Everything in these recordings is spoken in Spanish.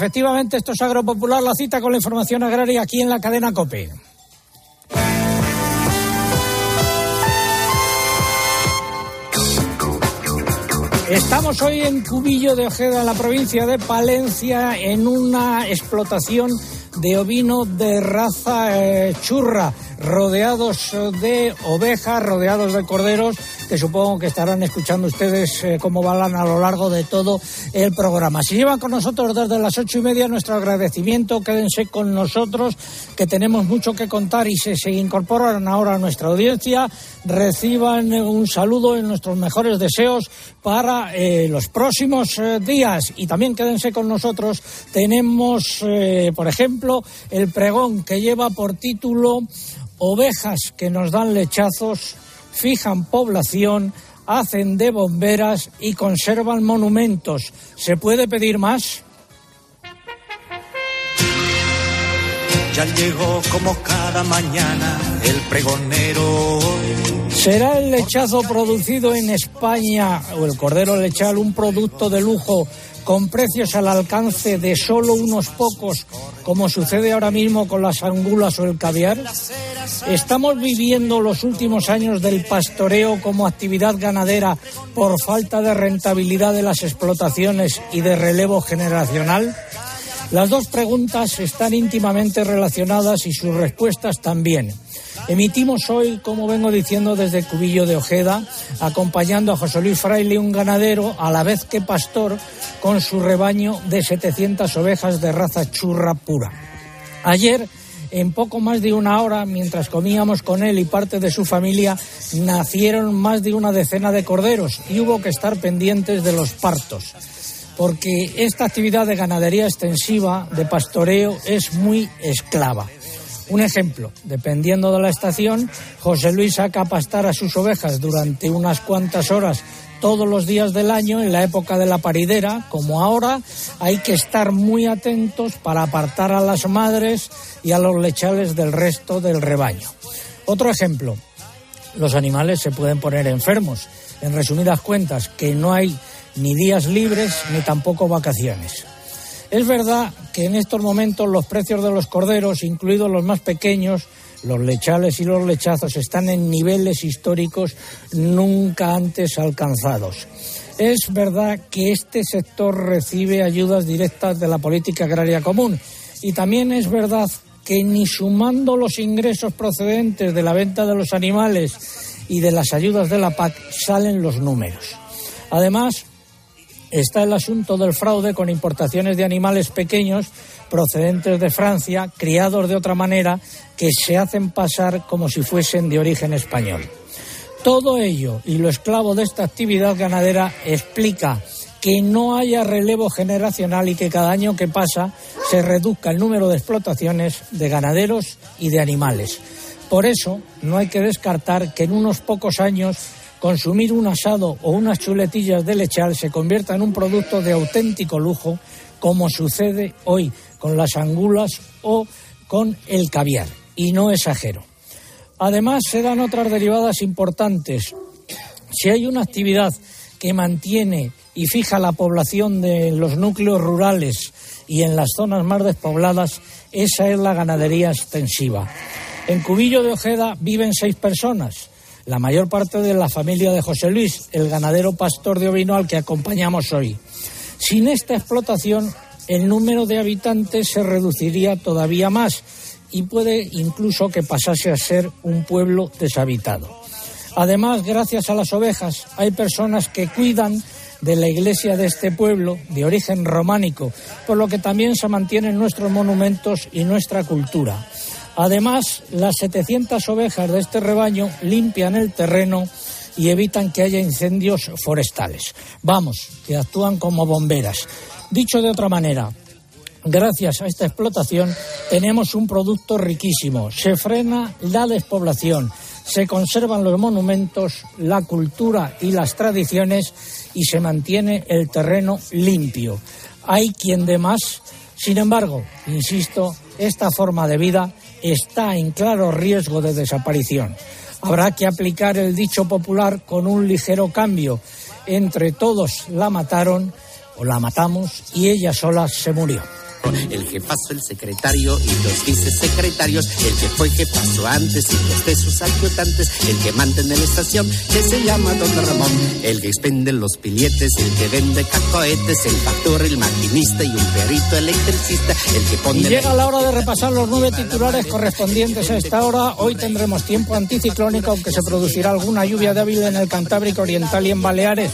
Efectivamente, esto es Agropopular, la cita con la información agraria aquí en la cadena COPE. Estamos hoy en Cubillo de Ojeda, en la provincia de Palencia, en una explotación de ovino de raza eh, churra, rodeados de ovejas, rodeados de corderos, que supongo que estarán escuchando ustedes eh, cómo van a lo largo de todo el programa. Si llevan con nosotros desde las ocho y media, nuestro agradecimiento, quédense con nosotros, que tenemos mucho que contar y si se incorporan ahora a nuestra audiencia, reciban un saludo y nuestros mejores deseos para eh, los próximos días y también quédense con nosotros. Tenemos, por ejemplo, el pregón que lleva por título Ovejas que nos dan lechazos, fijan población, hacen de bomberas y conservan monumentos. ¿Se puede pedir más? Ya llegó como cada mañana el pregonero. ¿Será el lechazo producido en España o el cordero lechal un producto de lujo con precios al alcance de solo unos pocos, como sucede ahora mismo con las angulas o el caviar? ¿Estamos viviendo los últimos años del pastoreo como actividad ganadera por falta de rentabilidad de las explotaciones y de relevo generacional? Las dos preguntas están íntimamente relacionadas y sus respuestas también. Emitimos hoy, como vengo diciendo, desde Cubillo de Ojeda, acompañando a José Luis Fraile, un ganadero, a la vez que pastor, con su rebaño de 700 ovejas de raza churra pura. Ayer, en poco más de una hora, mientras comíamos con él y parte de su familia, nacieron más de una decena de corderos y hubo que estar pendientes de los partos porque esta actividad de ganadería extensiva, de pastoreo, es muy esclava. Un ejemplo, dependiendo de la estación, José Luis saca a pastar a sus ovejas durante unas cuantas horas todos los días del año en la época de la paridera, como ahora, hay que estar muy atentos para apartar a las madres y a los lechales del resto del rebaño. Otro ejemplo, los animales se pueden poner enfermos. En resumidas cuentas, que no hay ni días libres ni tampoco vacaciones. Es verdad que en estos momentos los precios de los corderos, incluidos los más pequeños, los lechales y los lechazos, están en niveles históricos nunca antes alcanzados. Es verdad que este sector recibe ayudas directas de la política agraria común y también es verdad que ni sumando los ingresos procedentes de la venta de los animales y de las ayudas de la PAC salen los números. Además, está el asunto del fraude con importaciones de animales pequeños procedentes de Francia, criados de otra manera, que se hacen pasar como si fuesen de origen español. Todo ello y lo esclavo de esta actividad ganadera explica que no haya relevo generacional y que cada año que pasa se reduzca el número de explotaciones de ganaderos y de animales. Por eso no hay que descartar que en unos pocos años consumir un asado o unas chuletillas de lechal se convierta en un producto de auténtico lujo, como sucede hoy con las angulas o con el caviar. Y no exagero. Además, se dan otras derivadas importantes. Si hay una actividad que mantiene y fija la población de los núcleos rurales y en las zonas más despobladas, esa es la ganadería extensiva. En Cubillo de Ojeda viven seis personas la mayor parte de la familia de José Luis, el ganadero pastor de ovino al que acompañamos hoy. Sin esta explotación, el número de habitantes se reduciría todavía más y puede incluso que pasase a ser un pueblo deshabitado. Además, gracias a las ovejas, hay personas que cuidan de la iglesia de este pueblo, de origen románico, por lo que también se mantienen nuestros monumentos y nuestra cultura. Además, las 700 ovejas de este rebaño limpian el terreno y evitan que haya incendios forestales. Vamos, que actúan como bomberas. Dicho de otra manera, gracias a esta explotación tenemos un producto riquísimo. Se frena la despoblación, se conservan los monumentos, la cultura y las tradiciones y se mantiene el terreno limpio. Hay quien de más. Sin embargo, insisto, esta forma de vida está en claro riesgo de desaparición. Habrá que aplicar el dicho popular con un ligero cambio. Entre todos la mataron o la matamos y ella sola se murió. El jefazo, el secretario y los vicesecretarios. El que fue jefazo antes y los de sus adjutantes. El que manda en la estación, que se llama Don Ramón. El que expende los billetes, el que vende cacohetes, el factor, el maquinista y un perito electricista. El que pone. Y llega la hora de repasar los nueve titulares correspondientes a esta hora. Hoy tendremos tiempo anticiclónico, aunque se producirá alguna lluvia débil en el Cantábrico Oriental y en Baleares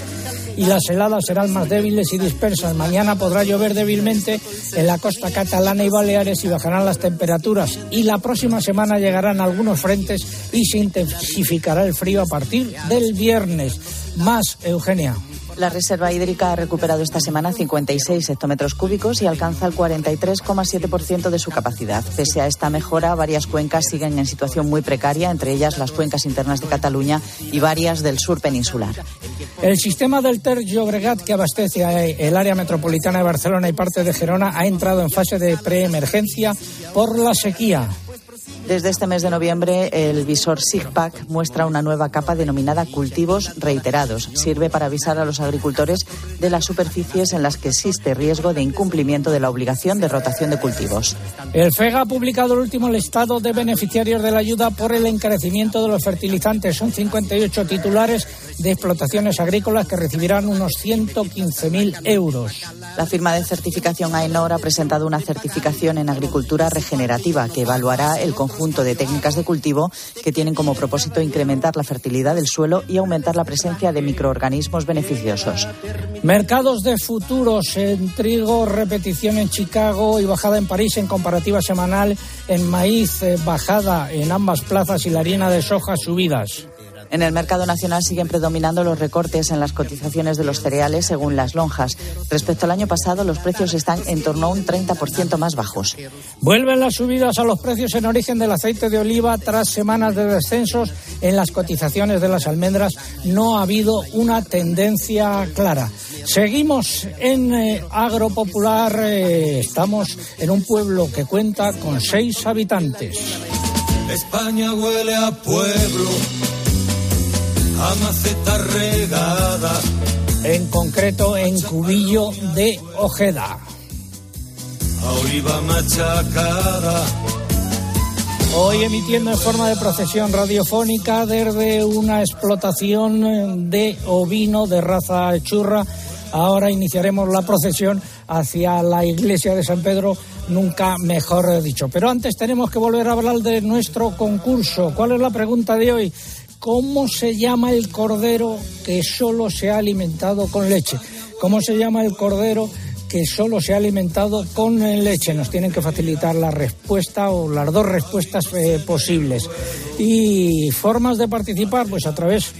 y las heladas serán más débiles y dispersas. Mañana podrá llover débilmente en la costa catalana y Baleares y bajarán las temperaturas. Y la próxima semana llegarán algunos frentes y se intensificará el frío a partir del viernes. Más, Eugenia. La reserva hídrica ha recuperado esta semana 56 hectómetros cúbicos y alcanza el 43,7% de su capacidad. Pese a esta mejora, varias cuencas siguen en situación muy precaria, entre ellas las cuencas internas de Cataluña y varias del sur peninsular. El sistema del Ter Llobregat, que abastece el área metropolitana de Barcelona y parte de Gerona, ha entrado en fase de preemergencia por la sequía. Desde este mes de noviembre, el visor SIGPAC muestra una nueva capa denominada cultivos reiterados. Sirve para avisar a los agricultores de las superficies en las que existe riesgo de incumplimiento de la obligación de rotación de cultivos. El FEGA ha publicado el último listado de beneficiarios de la ayuda por el encarecimiento de los fertilizantes. Son 58 titulares de explotaciones agrícolas que recibirán unos 115.000 euros. La firma de certificación AENOR ha presentado una certificación en agricultura regenerativa que evaluará el conjunto de técnicas de cultivo que tienen como propósito incrementar la fertilidad del suelo y aumentar la presencia de microorganismos beneficiosos. Mercados de futuros en trigo, repetición en Chicago y bajada en París en comparativa semanal, en maíz eh, bajada en ambas plazas y la harina de soja subidas. En el mercado nacional siguen predominando los recortes en las cotizaciones de los cereales según las lonjas. Respecto al año pasado, los precios están en torno a un 30% más bajos. Vuelven las subidas a los precios en origen del aceite de oliva tras semanas de descensos en las cotizaciones de las almendras. No ha habido una tendencia clara. Seguimos en eh, Agropopular. Eh, estamos en un pueblo que cuenta con seis habitantes. España huele a pueblo a maceta regada. En concreto en Cubillo de Ojeda. A oliva machacada. Hoy emitiendo en forma de procesión radiofónica desde una explotación de ovino de raza churra. Ahora iniciaremos la procesión hacia la iglesia de San Pedro, nunca mejor dicho. Pero antes tenemos que volver a hablar de nuestro concurso. ¿Cuál es la pregunta de hoy? ¿Cómo se llama el cordero que solo se ha alimentado con leche? ¿Cómo se llama el cordero que solo se ha alimentado con leche? Nos tienen que facilitar la respuesta o las dos respuestas eh, posibles. Y formas de participar, pues a través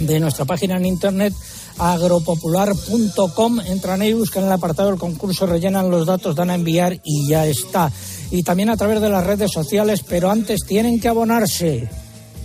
de nuestra página en internet agropopular.com. Entran ahí, buscan el apartado del concurso, rellenan los datos, dan a enviar y ya está. Y también a través de las redes sociales, pero antes tienen que abonarse.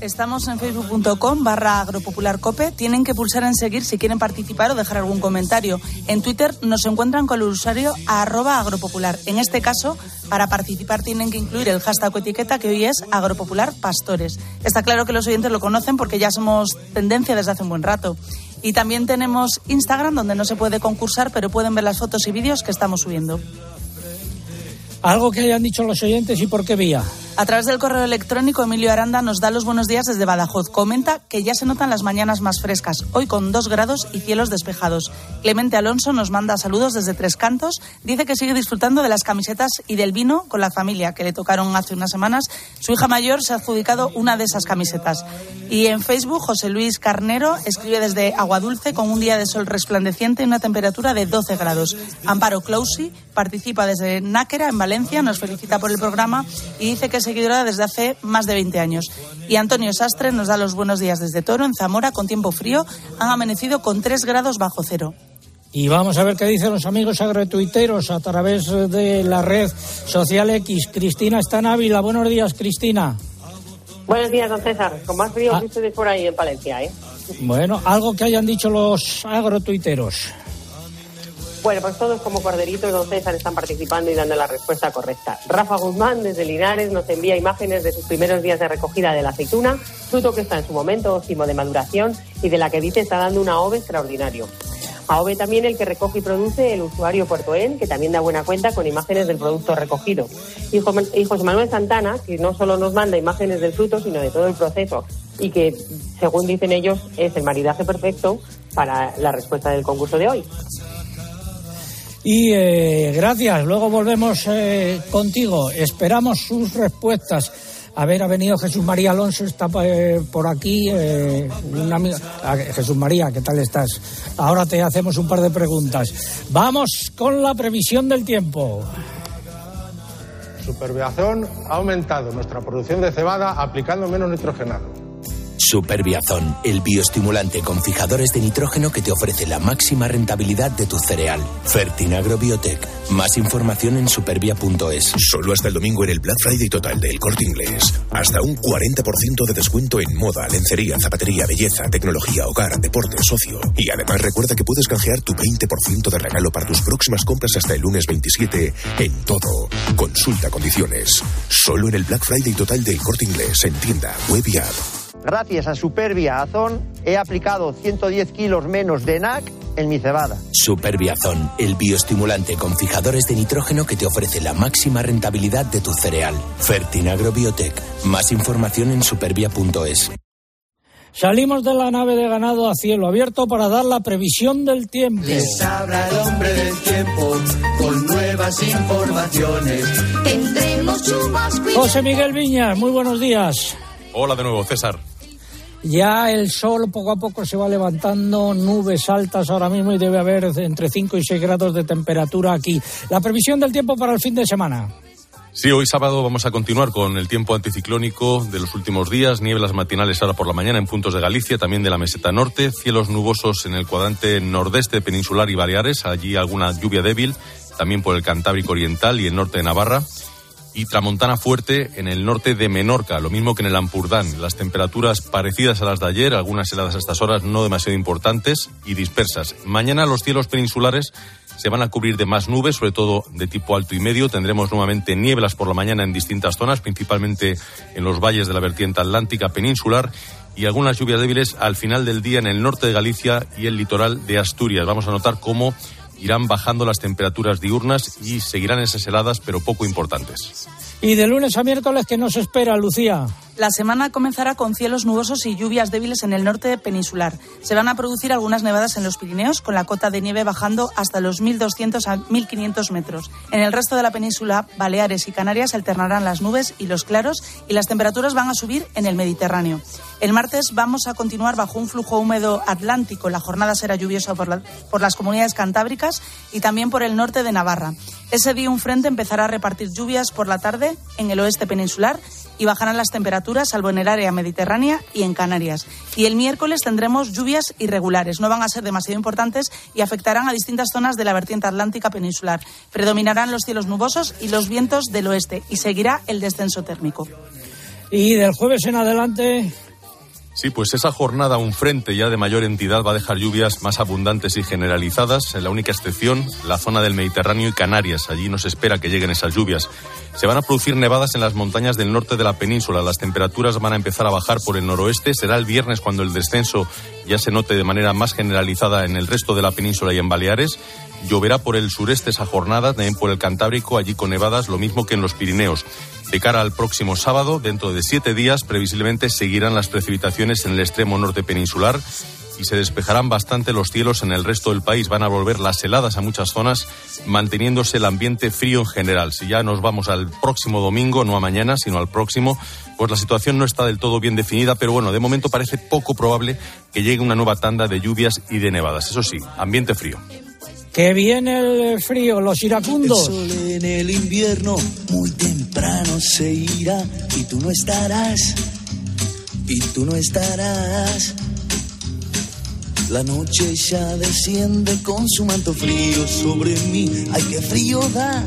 Estamos en facebook.com barra agropopularcope. Tienen que pulsar en seguir si quieren participar o dejar algún comentario. En Twitter nos encuentran con el usuario arroba agropopular. En este caso, para participar tienen que incluir el hashtag o etiqueta que hoy es agropopularpastores. Está claro que los oyentes lo conocen porque ya somos tendencia desde hace un buen rato. Y también tenemos Instagram donde no se puede concursar, pero pueden ver las fotos y vídeos que estamos subiendo. Algo que hayan dicho los oyentes y por qué vía. A través del correo electrónico, Emilio Aranda nos da los buenos días desde Badajoz. Comenta que ya se notan las mañanas más frescas, hoy con dos grados y cielos despejados. Clemente Alonso nos manda saludos desde Tres Cantos. Dice que sigue disfrutando de las camisetas y del vino con la familia que le tocaron hace unas semanas. Su hija mayor se ha adjudicado una de esas camisetas. Y en Facebook, José Luis Carnero escribe desde Aguadulce con un día de sol resplandeciente y una temperatura de 12 grados. Amparo Clausi participa desde Náquera, en Valencia, nos felicita por el programa y dice que seguidora desde hace más de 20 años. Y Antonio Sastre nos da los buenos días desde Toro, en Zamora, con tiempo frío. Han amanecido con 3 grados bajo cero. Y vamos a ver qué dicen los amigos agrotuiteros a través de la red social X. Cristina está en Ávila. Buenos días, Cristina. Buenos días, don César. Con más frío ah. que ustedes por ahí en Palencia, ¿eh? Bueno, algo que hayan dicho los agrotuiteros. Bueno, pues todos como Corderito y Don César están participando y dando la respuesta correcta. Rafa Guzmán, desde Linares, nos envía imágenes de sus primeros días de recogida de la aceituna, fruto que está en su momento óptimo de maduración y de la que dice está dando una ove extraordinario. AOVE también el que recoge y produce el usuario Puertoen, que también da buena cuenta con imágenes del producto recogido. Y José Manuel Santana, que no solo nos manda imágenes del fruto, sino de todo el proceso y que, según dicen ellos, es el maridaje perfecto para la respuesta del concurso de hoy. Y eh, gracias, luego volvemos eh, contigo. Esperamos sus respuestas. A ver, ha venido Jesús María Alonso, está eh, por aquí. Ah, Jesús María, ¿qué tal estás? Ahora te hacemos un par de preguntas. Vamos con la previsión del tiempo. Superviación ha aumentado nuestra producción de cebada aplicando menos nitrogenado. Superbiazón, el bioestimulante con fijadores de nitrógeno que te ofrece la máxima rentabilidad de tu cereal. Fertinagro Biotech. Más información en supervia.es. Solo hasta el domingo en el Black Friday total del Corte Inglés. Hasta un 40% de descuento en moda, lencería, zapatería, belleza, tecnología, hogar, deporte, socio. Y además recuerda que puedes canjear tu 20% de regalo para tus próximas compras hasta el lunes 27 en todo. Consulta condiciones. Solo en el Black Friday total del Corte Inglés en tienda, web y app. Gracias a Superbiazón he aplicado 110 kilos menos de NAC en mi cebada. Superbiazón, el bioestimulante con fijadores de nitrógeno que te ofrece la máxima rentabilidad de tu cereal. Fertinagro Biotech. Más información en supervia.es. Salimos de la nave de ganado a cielo abierto para dar la previsión del tiempo. Les habla el hombre del tiempo con nuevas informaciones. Tendremos José Miguel Viñas, muy buenos días. Hola de nuevo, César. Ya el sol poco a poco se va levantando, nubes altas ahora mismo y debe haber entre 5 y 6 grados de temperatura aquí. La previsión del tiempo para el fin de semana. Sí, hoy sábado vamos a continuar con el tiempo anticiclónico de los últimos días, nieblas matinales ahora por la mañana en puntos de Galicia, también de la meseta norte, cielos nubosos en el cuadrante nordeste peninsular y Baleares, allí alguna lluvia débil, también por el Cantábrico Oriental y el norte de Navarra y tramontana fuerte en el norte de Menorca, lo mismo que en el Ampurdán. Las temperaturas parecidas a las de ayer, algunas heladas a estas horas no demasiado importantes y dispersas. Mañana los cielos peninsulares se van a cubrir de más nubes, sobre todo de tipo alto y medio. Tendremos nuevamente nieblas por la mañana en distintas zonas, principalmente en los valles de la vertiente atlántica peninsular y algunas lluvias débiles al final del día en el norte de Galicia y el litoral de Asturias. Vamos a notar cómo irán bajando las temperaturas diurnas y seguirán esas heladas, pero poco importantes. Y de lunes a miércoles, ¿qué nos espera, Lucía? La semana comenzará con cielos nubosos y lluvias débiles en el norte peninsular. Se van a producir algunas nevadas en los Pirineos, con la cota de nieve bajando hasta los 1.200 a 1.500 metros. En el resto de la península, Baleares y Canarias alternarán las nubes y los claros y las temperaturas van a subir en el Mediterráneo. El martes vamos a continuar bajo un flujo húmedo atlántico. La jornada será lluviosa por, por las comunidades cantábricas y también por el norte de Navarra. Ese día un frente empezará a repartir lluvias por la tarde en el oeste peninsular y bajarán las temperaturas, salvo en el área mediterránea y en Canarias. Y el miércoles tendremos lluvias irregulares. No van a ser demasiado importantes y afectarán a distintas zonas de la vertiente atlántica peninsular. Predominarán los cielos nubosos y los vientos del oeste y seguirá el descenso térmico. Y del jueves en adelante, Sí, pues esa jornada, un frente ya de mayor entidad, va a dejar lluvias más abundantes y generalizadas. En la única excepción, la zona del Mediterráneo y Canarias. Allí nos espera que lleguen esas lluvias. Se van a producir nevadas en las montañas del norte de la península. Las temperaturas van a empezar a bajar por el noroeste. Será el viernes cuando el descenso ya se note de manera más generalizada en el resto de la península y en Baleares. Lloverá por el sureste esa jornada, también por el Cantábrico, allí con nevadas, lo mismo que en los Pirineos. De cara al próximo sábado, dentro de siete días, previsiblemente seguirán las precipitaciones en el extremo norte peninsular y se despejarán bastante los cielos en el resto del país. Van a volver las heladas a muchas zonas, manteniéndose el ambiente frío en general. Si ya nos vamos al próximo domingo, no a mañana, sino al próximo, pues la situación no está del todo bien definida, pero bueno, de momento parece poco probable que llegue una nueva tanda de lluvias y de nevadas. Eso sí, ambiente frío. Que viene el frío, los iracundos. El sol en el invierno muy temprano se irá y tú no estarás, y tú no estarás. La noche ya desciende con su manto frío sobre mí. Ay, qué frío da,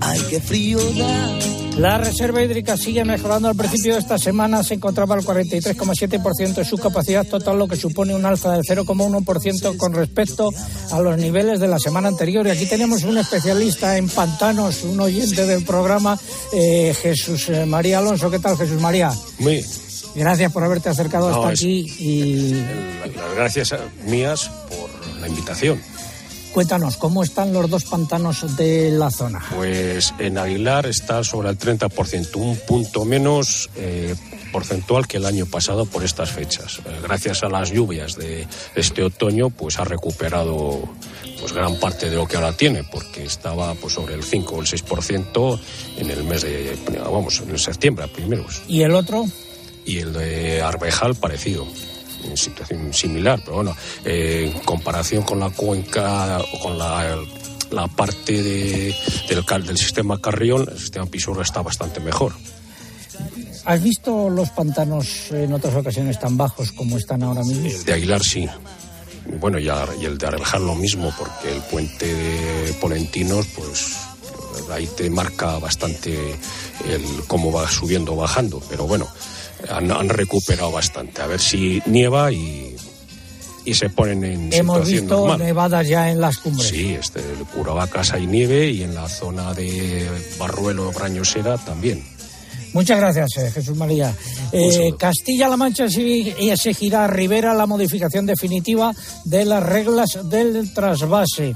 ay, qué frío da. La reserva hídrica sigue mejorando. Al principio de esta semana se encontraba al 43,7% de su capacidad total, lo que supone un alza del 0,1% con respecto a los niveles de la semana anterior. Y aquí tenemos un especialista en pantanos, un oyente del programa, eh, Jesús eh, María Alonso. ¿Qué tal, Jesús María? Muy. Gracias por haberte acercado hasta aquí. y Las gracias mías por la invitación. Cuéntanos, ¿cómo están los dos pantanos de la zona? Pues en Aguilar está sobre el 30%, un punto menos eh, porcentual que el año pasado por estas fechas. Eh, gracias a las lluvias de este otoño, pues ha recuperado pues gran parte de lo que ahora tiene, porque estaba pues sobre el 5 o el 6% en el mes de, vamos, en septiembre primeros. ¿Y el otro? Y el de Arbejal parecido situación similar, pero bueno, eh, en comparación con la cuenca con la, la parte de, del, del sistema Carrión, el sistema Pisurra está bastante mejor. ¿Has visto los pantanos en otras ocasiones tan bajos como están ahora mismo? El de Aguilar sí. Bueno, y, y el de Arrejar lo mismo, porque el puente de Polentinos, pues ahí te marca bastante el cómo va subiendo o bajando. Pero bueno, han, recuperado bastante. A ver si nieva y, y se ponen en Hemos visto nevadas ya en las cumbres. Sí, este, el Curavacas hay nieve y en la zona de Barruelo, Brañosera también. Muchas gracias, eh, Jesús María. Eh, Castilla-La Mancha exigirá a Rivera la modificación definitiva de las reglas del trasvase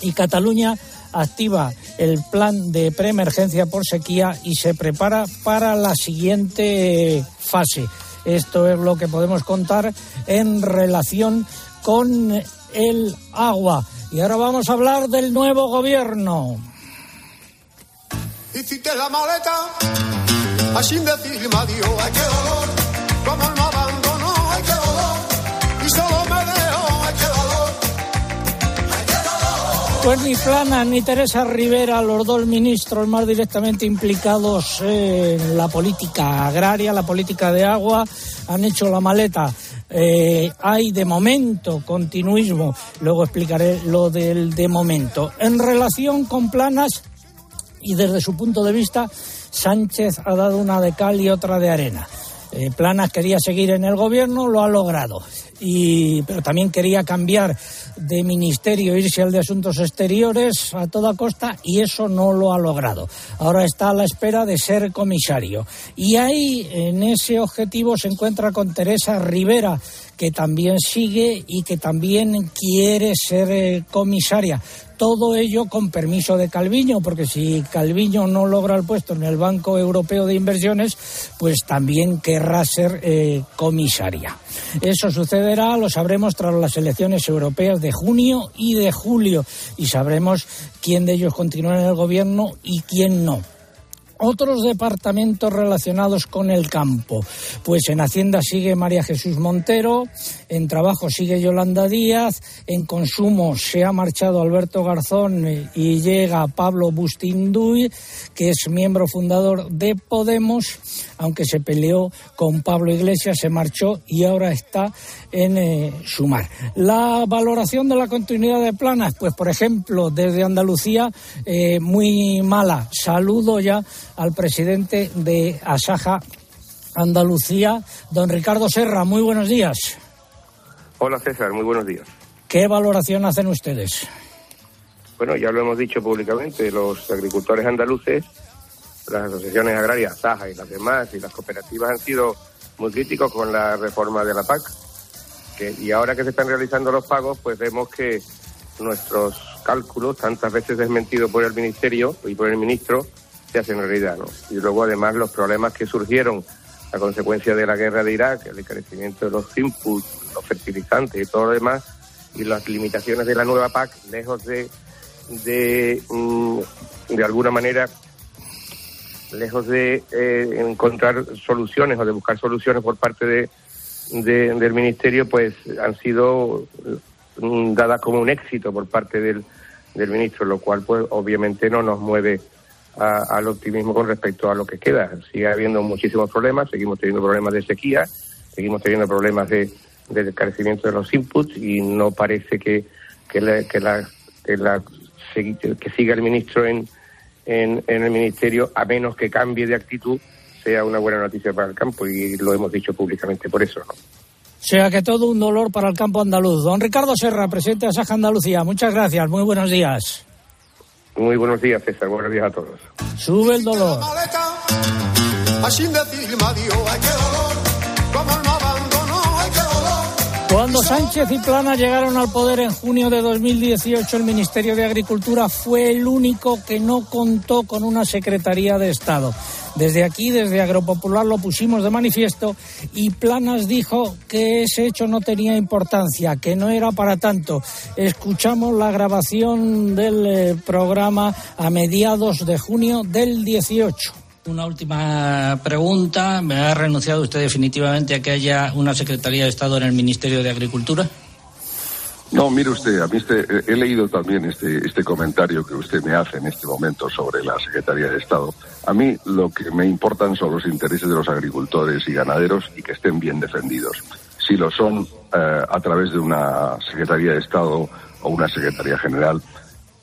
y Cataluña activa el plan de preemergencia por sequía y se prepara para la siguiente fase. Esto es lo que podemos contar en relación con el agua. Y ahora vamos a hablar del nuevo gobierno. La maleta, así como el Pues ni Plana ni Teresa Rivera, los dos ministros más directamente implicados en la política agraria, la política de agua, han hecho la maleta. Eh, hay de momento continuismo, luego explicaré lo del de momento. En relación con planas, y desde su punto de vista, Sánchez ha dado una de cal y otra de arena. Eh, Planas quería seguir en el gobierno, lo ha logrado. Y, pero también quería cambiar de ministerio, irse al de Asuntos Exteriores a toda costa y eso no lo ha logrado. Ahora está a la espera de ser comisario. Y ahí, en ese objetivo, se encuentra con Teresa Rivera, que también sigue y que también quiere ser eh, comisaria. Todo ello con permiso de Calviño, porque si Calviño no logra el puesto en el Banco Europeo de Inversiones, pues también querrá ser eh, comisaria. Eso sucederá, lo sabremos tras las elecciones europeas de junio y de julio, y sabremos quién de ellos continúa en el gobierno y quién no otros departamentos relacionados con el campo. Pues en Hacienda sigue María Jesús Montero, en Trabajo sigue Yolanda Díaz, en Consumo se ha marchado Alberto Garzón y llega Pablo Bustinduy, que es miembro fundador de Podemos, aunque se peleó con Pablo Iglesias, se marchó y ahora está en eh, Sumar. La valoración de la continuidad de planas, pues por ejemplo, desde Andalucía, eh, muy mala. Saludo ya al presidente de Asaja Andalucía, don Ricardo Serra. Muy buenos días. Hola César, muy buenos días. ¿Qué valoración hacen ustedes? Bueno, ya lo hemos dicho públicamente, los agricultores andaluces, las asociaciones agrarias, Asaja y las demás, y las cooperativas han sido muy críticos con la reforma de la PAC. Y ahora que se están realizando los pagos, pues vemos que nuestros cálculos, tantas veces desmentidos por el Ministerio y por el Ministro, se hacen realidad. Y luego además los problemas que surgieron a consecuencia de la guerra de Irak, el encarecimiento de los inputs, los fertilizantes y todo lo demás, y las limitaciones de la nueva PAC, lejos de, de, mm, de alguna manera, lejos de eh, encontrar soluciones o de buscar soluciones por parte de, del Ministerio, pues han sido mm, dadas como un éxito por parte del, del Ministro, lo cual pues obviamente no nos mueve al optimismo con respecto a lo que queda. Sigue habiendo muchísimos problemas, seguimos teniendo problemas de sequía, seguimos teniendo problemas de, de carecimiento de los inputs y no parece que, que, la, que, la, que, siga el ministro en, en, el ministerio, a menos que cambie de actitud, sea una buena noticia para el campo y lo hemos dicho públicamente por eso. ¿no? O sea que todo un dolor para el campo andaluz. Don Ricardo Serra, presidente de Asaja Andalucía, muchas gracias, muy buenos días. Muy buenos días, César. Buenos días a todos. Sube el dolor. Cuando Sánchez y Plana llegaron al poder en junio de 2018, el Ministerio de Agricultura fue el único que no contó con una Secretaría de Estado. Desde aquí, desde Agropopular, lo pusimos de manifiesto y Planas dijo que ese hecho no tenía importancia, que no era para tanto. Escuchamos la grabación del eh, programa a mediados de junio del 18. Una última pregunta. ¿Me ha renunciado usted definitivamente a que haya una Secretaría de Estado en el Ministerio de Agricultura? No, mire usted, a mí este, he leído también este, este comentario que usted me hace en este momento sobre la Secretaría de Estado. A mí lo que me importan son los intereses de los agricultores y ganaderos y que estén bien defendidos. Si lo son eh, a través de una Secretaría de Estado o una Secretaría General,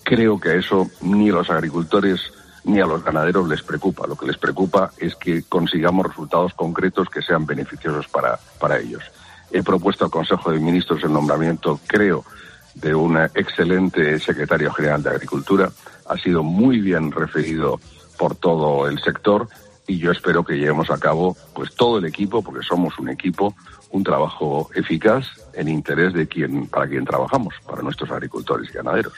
creo que eso ni los agricultores ni a los ganaderos les preocupa. Lo que les preocupa es que consigamos resultados concretos que sean beneficiosos para, para ellos. He propuesto al Consejo de Ministros el nombramiento, creo, de un excelente secretario general de Agricultura. Ha sido muy bien referido por todo el sector y yo espero que llevemos a cabo, pues todo el equipo, porque somos un equipo, un trabajo eficaz en interés de quien, para quien trabajamos, para nuestros agricultores y ganaderos.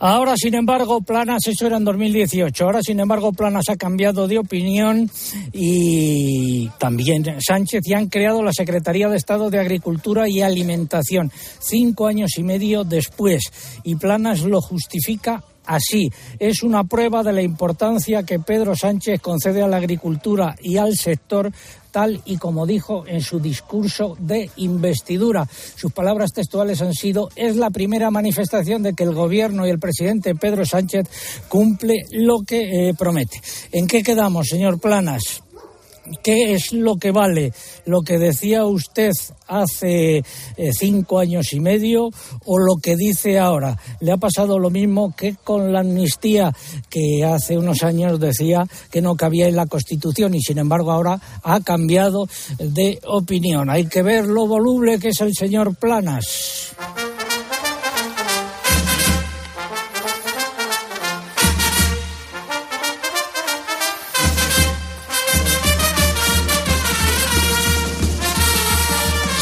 Ahora, sin embargo, Planas, eso era en 2018, ahora, sin embargo, Planas ha cambiado de opinión y también Sánchez y han creado la Secretaría de Estado de Agricultura y Alimentación, cinco años y medio después. Y Planas lo justifica así. Es una prueba de la importancia que Pedro Sánchez concede a la agricultura y al sector tal y como dijo en su discurso de investidura. Sus palabras textuales han sido es la primera manifestación de que el gobierno y el presidente Pedro Sánchez cumple lo que eh, promete. ¿En qué quedamos, señor Planas? ¿Qué es lo que vale? ¿Lo que decía usted hace eh, cinco años y medio o lo que dice ahora? ¿Le ha pasado lo mismo que con la amnistía que hace unos años decía que no cabía en la Constitución y sin embargo ahora ha cambiado de opinión? Hay que ver lo voluble que es el señor Planas.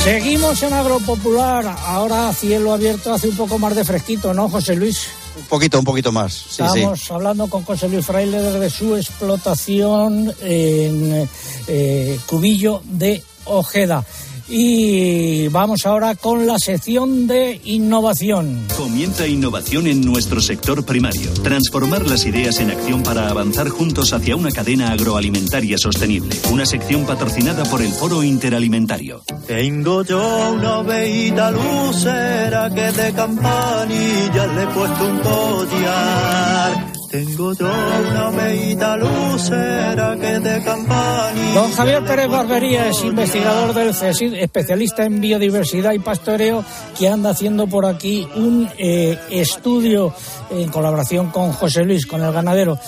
Seguimos en Agropopular, ahora cielo abierto hace un poco más de fresquito, ¿no, José Luis? Un poquito, un poquito más. Sí, Estamos hablando con José Luis Fraile desde su explotación en eh, Cubillo de Ojeda. Y vamos ahora con la sección de innovación. Comienza innovación en nuestro sector primario. Transformar las ideas en acción para avanzar juntos hacia una cadena agroalimentaria sostenible. Una sección patrocinada por el Foro Interalimentario. Tengo yo una veita lucera que de campanilla le he puesto un collar. Tengo yo una meita lucera que de campanilla. Don Javier Pérez Barbería es investigador del CSID, especialista en biodiversidad y pastoreo, que anda haciendo por aquí un eh, estudio en colaboración con José Luis, con el ganadero.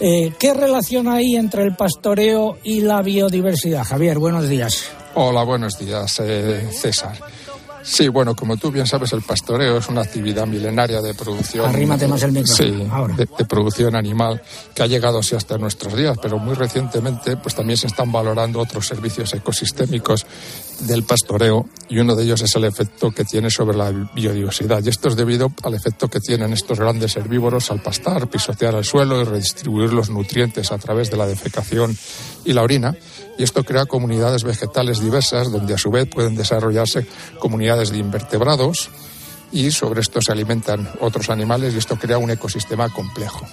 Eh, ¿Qué relación hay entre el pastoreo y la biodiversidad? Javier, buenos días. Hola, buenos días, eh, César. Sí, bueno, como tú bien sabes, el pastoreo es una actividad milenaria de producción. Arrímate más el micrófono. Sí, ahora. De, de, producción animal que ha llegado así hasta nuestros días, pero muy recientemente, pues también se están valorando otros servicios ecosistémicos del pastoreo y uno de ellos es el efecto que tiene sobre la biodiversidad. Y esto es debido al efecto que tienen estos grandes herbívoros al pastar, pisotear el suelo y redistribuir los nutrientes a través de la defecación y la orina. Y esto crea comunidades vegetales diversas donde a su vez pueden desarrollarse comunidades de invertebrados y sobre esto se alimentan otros animales y esto crea un ecosistema complejo.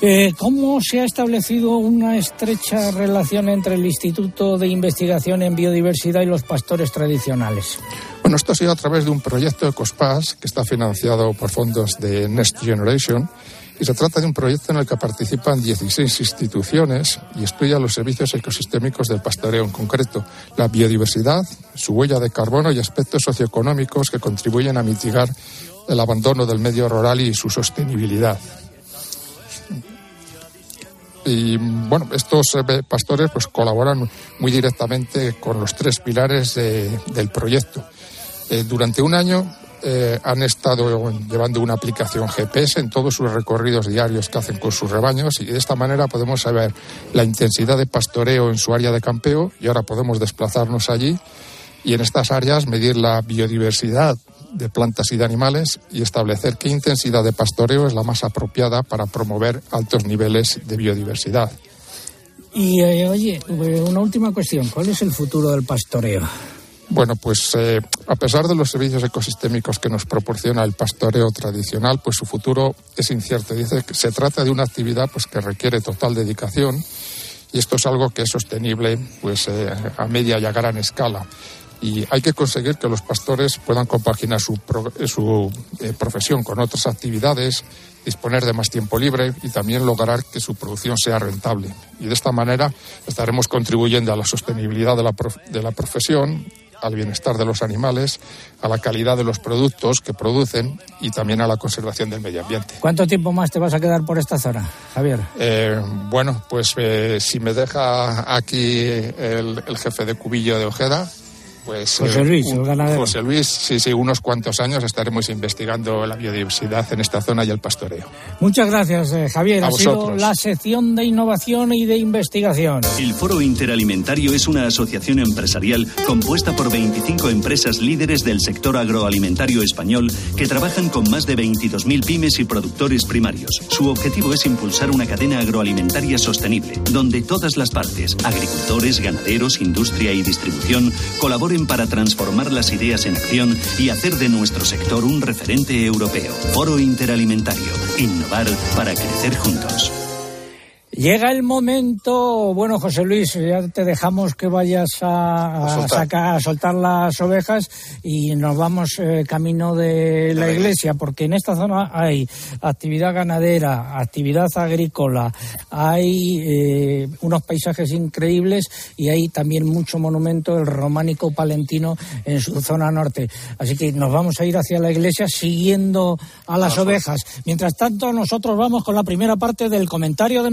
Eh, ¿Cómo se ha establecido una estrecha relación entre el Instituto de Investigación en Biodiversidad y los pastores tradicionales? Bueno, esto ha sido a través de un proyecto ECOSPAS que está financiado por fondos de Next Generation y se trata de un proyecto en el que participan 16 instituciones y estudia los servicios ecosistémicos del pastoreo, en concreto la biodiversidad, su huella de carbono y aspectos socioeconómicos que contribuyen a mitigar el abandono del medio rural y su sostenibilidad. Y bueno, estos pastores pues colaboran muy directamente con los tres pilares de, del proyecto. Eh, durante un año eh, han estado llevando una aplicación GPS en todos sus recorridos diarios que hacen con sus rebaños y de esta manera podemos saber la intensidad de pastoreo en su área de campeo y ahora podemos desplazarnos allí y en estas áreas medir la biodiversidad de plantas y de animales y establecer qué intensidad de pastoreo es la más apropiada para promover altos niveles de biodiversidad. Y eh, oye, una última cuestión, ¿cuál es el futuro del pastoreo? Bueno, pues eh, a pesar de los servicios ecosistémicos que nos proporciona el pastoreo tradicional, pues su futuro es incierto. Dice que se trata de una actividad pues que requiere total dedicación y esto es algo que es sostenible pues eh, a media y a gran escala y hay que conseguir que los pastores puedan compaginar su, su eh, profesión con otras actividades, disponer de más tiempo libre y también lograr que su producción sea rentable. Y de esta manera estaremos contribuyendo a la sostenibilidad de la, de la profesión, al bienestar de los animales, a la calidad de los productos que producen y también a la conservación del medio ambiente. ¿Cuánto tiempo más te vas a quedar por esta zona, Javier? Eh, bueno, pues eh, si me deja aquí el, el jefe de Cubillo de Ojeda, pues, José eh, Luis, el ganadero. José Luis, sí, sí, unos cuantos años estaremos investigando la biodiversidad en esta zona y el pastoreo. Muchas gracias, eh, Javier. A ha sido vosotros. la sección de innovación y de investigación. El Foro Interalimentario es una asociación empresarial compuesta por 25 empresas líderes del sector agroalimentario español que trabajan con más de 22.000 pymes y productores primarios. Su objetivo es impulsar una cadena agroalimentaria sostenible, donde todas las partes, agricultores, ganaderos, industria y distribución, colaboren para transformar las ideas en acción y hacer de nuestro sector un referente europeo. Foro Interalimentario. Innovar para crecer juntos. Llega el momento, bueno, José Luis, ya te dejamos que vayas a, a soltar. sacar, a soltar las ovejas y nos vamos eh, camino de la iglesia, porque en esta zona hay actividad ganadera, actividad agrícola, hay eh, unos paisajes increíbles y hay también mucho monumento, el románico palentino en su zona norte. Así que nos vamos a ir hacia la iglesia siguiendo a las ovejas. Mientras tanto, nosotros vamos con la primera parte del comentario de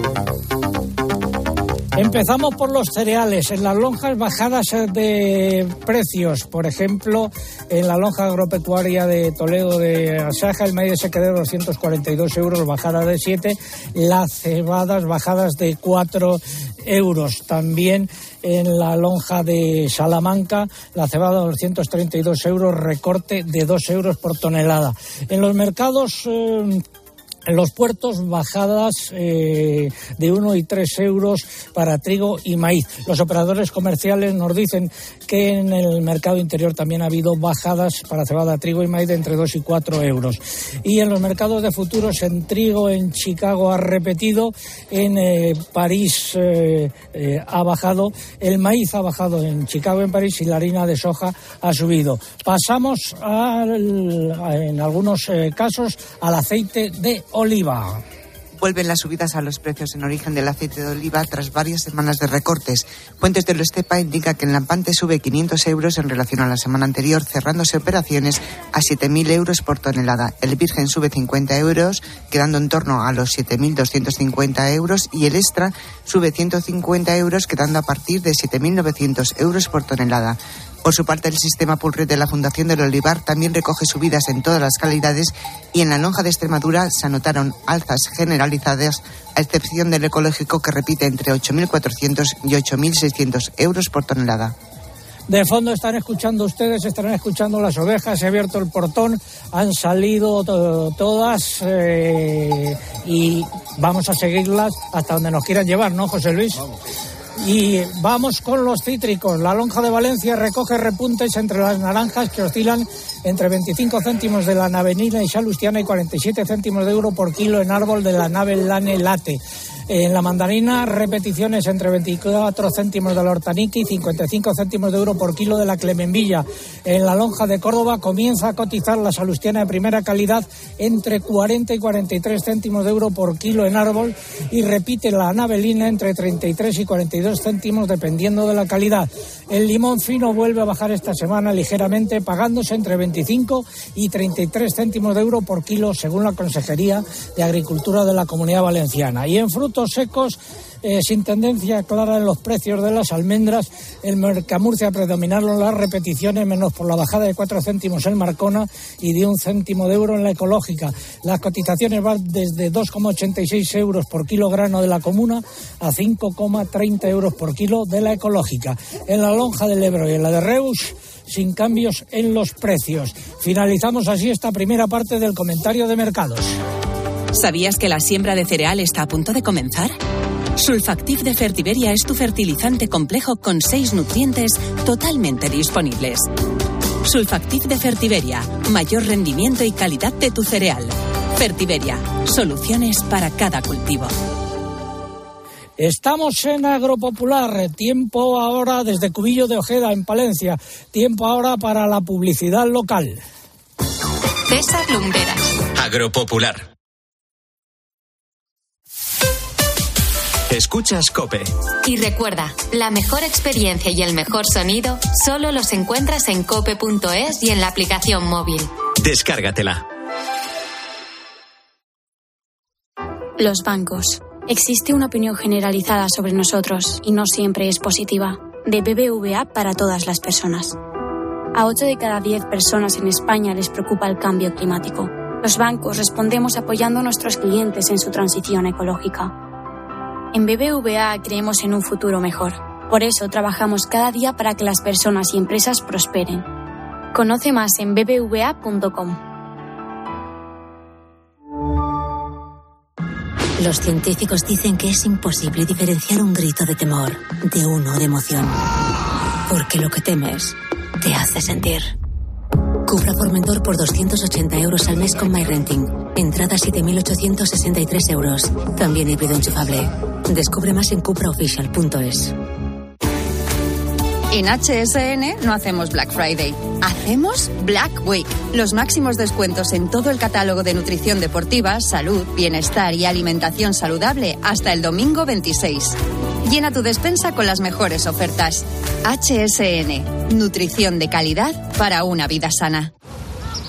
Empezamos por los cereales. En las lonjas bajadas de precios, por ejemplo, en la lonja agropecuaria de Toledo de Asaja, el maíz se quedó 242 euros, bajada de 7. Las cebadas bajadas de 4 euros. También en la lonja de Salamanca, la cebada 232 euros, recorte de 2 euros por tonelada. En los mercados. eh, los puertos, bajadas eh, de 1 y 3 euros para trigo y maíz. Los operadores comerciales nos dicen que en el mercado interior también ha habido bajadas para cebada, trigo y maíz de entre 2 y 4 euros. Y en los mercados de futuros, en trigo en Chicago ha repetido, en eh, París eh, eh, ha bajado, el maíz ha bajado en Chicago, en París y la harina de soja ha subido. Pasamos al- en algunos casos al aceite de oliva. Vuelven las subidas a los precios en origen del aceite de oliva tras varias semanas de recortes. Fuentes de Estepa indica que el Lampante sube 500 euros en relación a la semana anterior, cerrándose operaciones a 7.000 euros por tonelada. El Virgen sube 50 euros, quedando en torno a los 7.250 euros, y el Extra sube 150 euros, quedando a partir de 7.900 euros por tonelada. Por su parte, el sistema Pulred de la Fundación del Olivar también recoge subidas en todas las calidades y en la lonja de Extremadura se anotaron alzas generalizadas, a excepción del ecológico que repite entre 8.400 y 8.600 euros por tonelada. De fondo están escuchando ustedes, estarán escuchando las ovejas, se ha abierto el portón, han salido to- todas eh, y vamos a seguirlas hasta donde nos quieran llevar, ¿no, José Luis? Y vamos con los cítricos. La lonja de Valencia recoge repuntes entre las naranjas que oscilan entre 25 céntimos de la navenina y salustiana y 47 céntimos de euro por kilo en árbol de la nave Lane Late. En la mandarina, repeticiones entre 24 céntimos de la hortanique y 55 céntimos de euro por kilo de la clemenvilla. En la lonja de Córdoba comienza a cotizar la salustiana de primera calidad entre 40 y 43 céntimos de euro por kilo en árbol y repite la navelina entre 33 y 42 céntimos dependiendo de la calidad. El limón fino vuelve a bajar esta semana ligeramente pagándose entre 25 y 33 céntimos de euro por kilo según la Consejería de Agricultura de la Comunidad Valenciana. Y en frutas frutos secos eh, sin tendencia clara en los precios de las almendras. El Mercamurcia predominaron las repeticiones, menos por la bajada de 4 céntimos en Marcona y de un céntimo de euro en la ecológica. Las cotizaciones van desde 2,86 euros por kilogramo de la comuna a 5,30 euros por kilo de la ecológica. En la lonja del Ebro y en la de Reus sin cambios en los precios. Finalizamos así esta primera parte del comentario de mercados. ¿Sabías que la siembra de cereal está a punto de comenzar? Sulfactif de Fertiberia es tu fertilizante complejo con seis nutrientes totalmente disponibles. Sulfactif de Fertiberia, mayor rendimiento y calidad de tu cereal. Fertiberia, soluciones para cada cultivo. Estamos en Agropopular, tiempo ahora desde Cubillo de Ojeda en Palencia, tiempo ahora para la publicidad local. César Lumberas. Agropopular. Escuchas Cope. Y recuerda, la mejor experiencia y el mejor sonido solo los encuentras en cope.es y en la aplicación móvil. Descárgatela. Los bancos. Existe una opinión generalizada sobre nosotros y no siempre es positiva. De BBVA para todas las personas. A 8 de cada 10 personas en España les preocupa el cambio climático. Los bancos respondemos apoyando a nuestros clientes en su transición ecológica. En BBVA creemos en un futuro mejor. Por eso trabajamos cada día para que las personas y empresas prosperen. Conoce más en bbva.com. Los científicos dicen que es imposible diferenciar un grito de temor de uno de emoción. Porque lo que temes te hace sentir. Cupra Formentor por 280 euros al mes con MyRenting. Entrada 7.863 euros. También híbrido enchufable. Descubre más en cupraofficial.es. En HSN no hacemos Black Friday, hacemos Black Week. Los máximos descuentos en todo el catálogo de nutrición deportiva, salud, bienestar y alimentación saludable hasta el domingo 26. Llena tu despensa con las mejores ofertas. HSN, nutrición de calidad para una vida sana.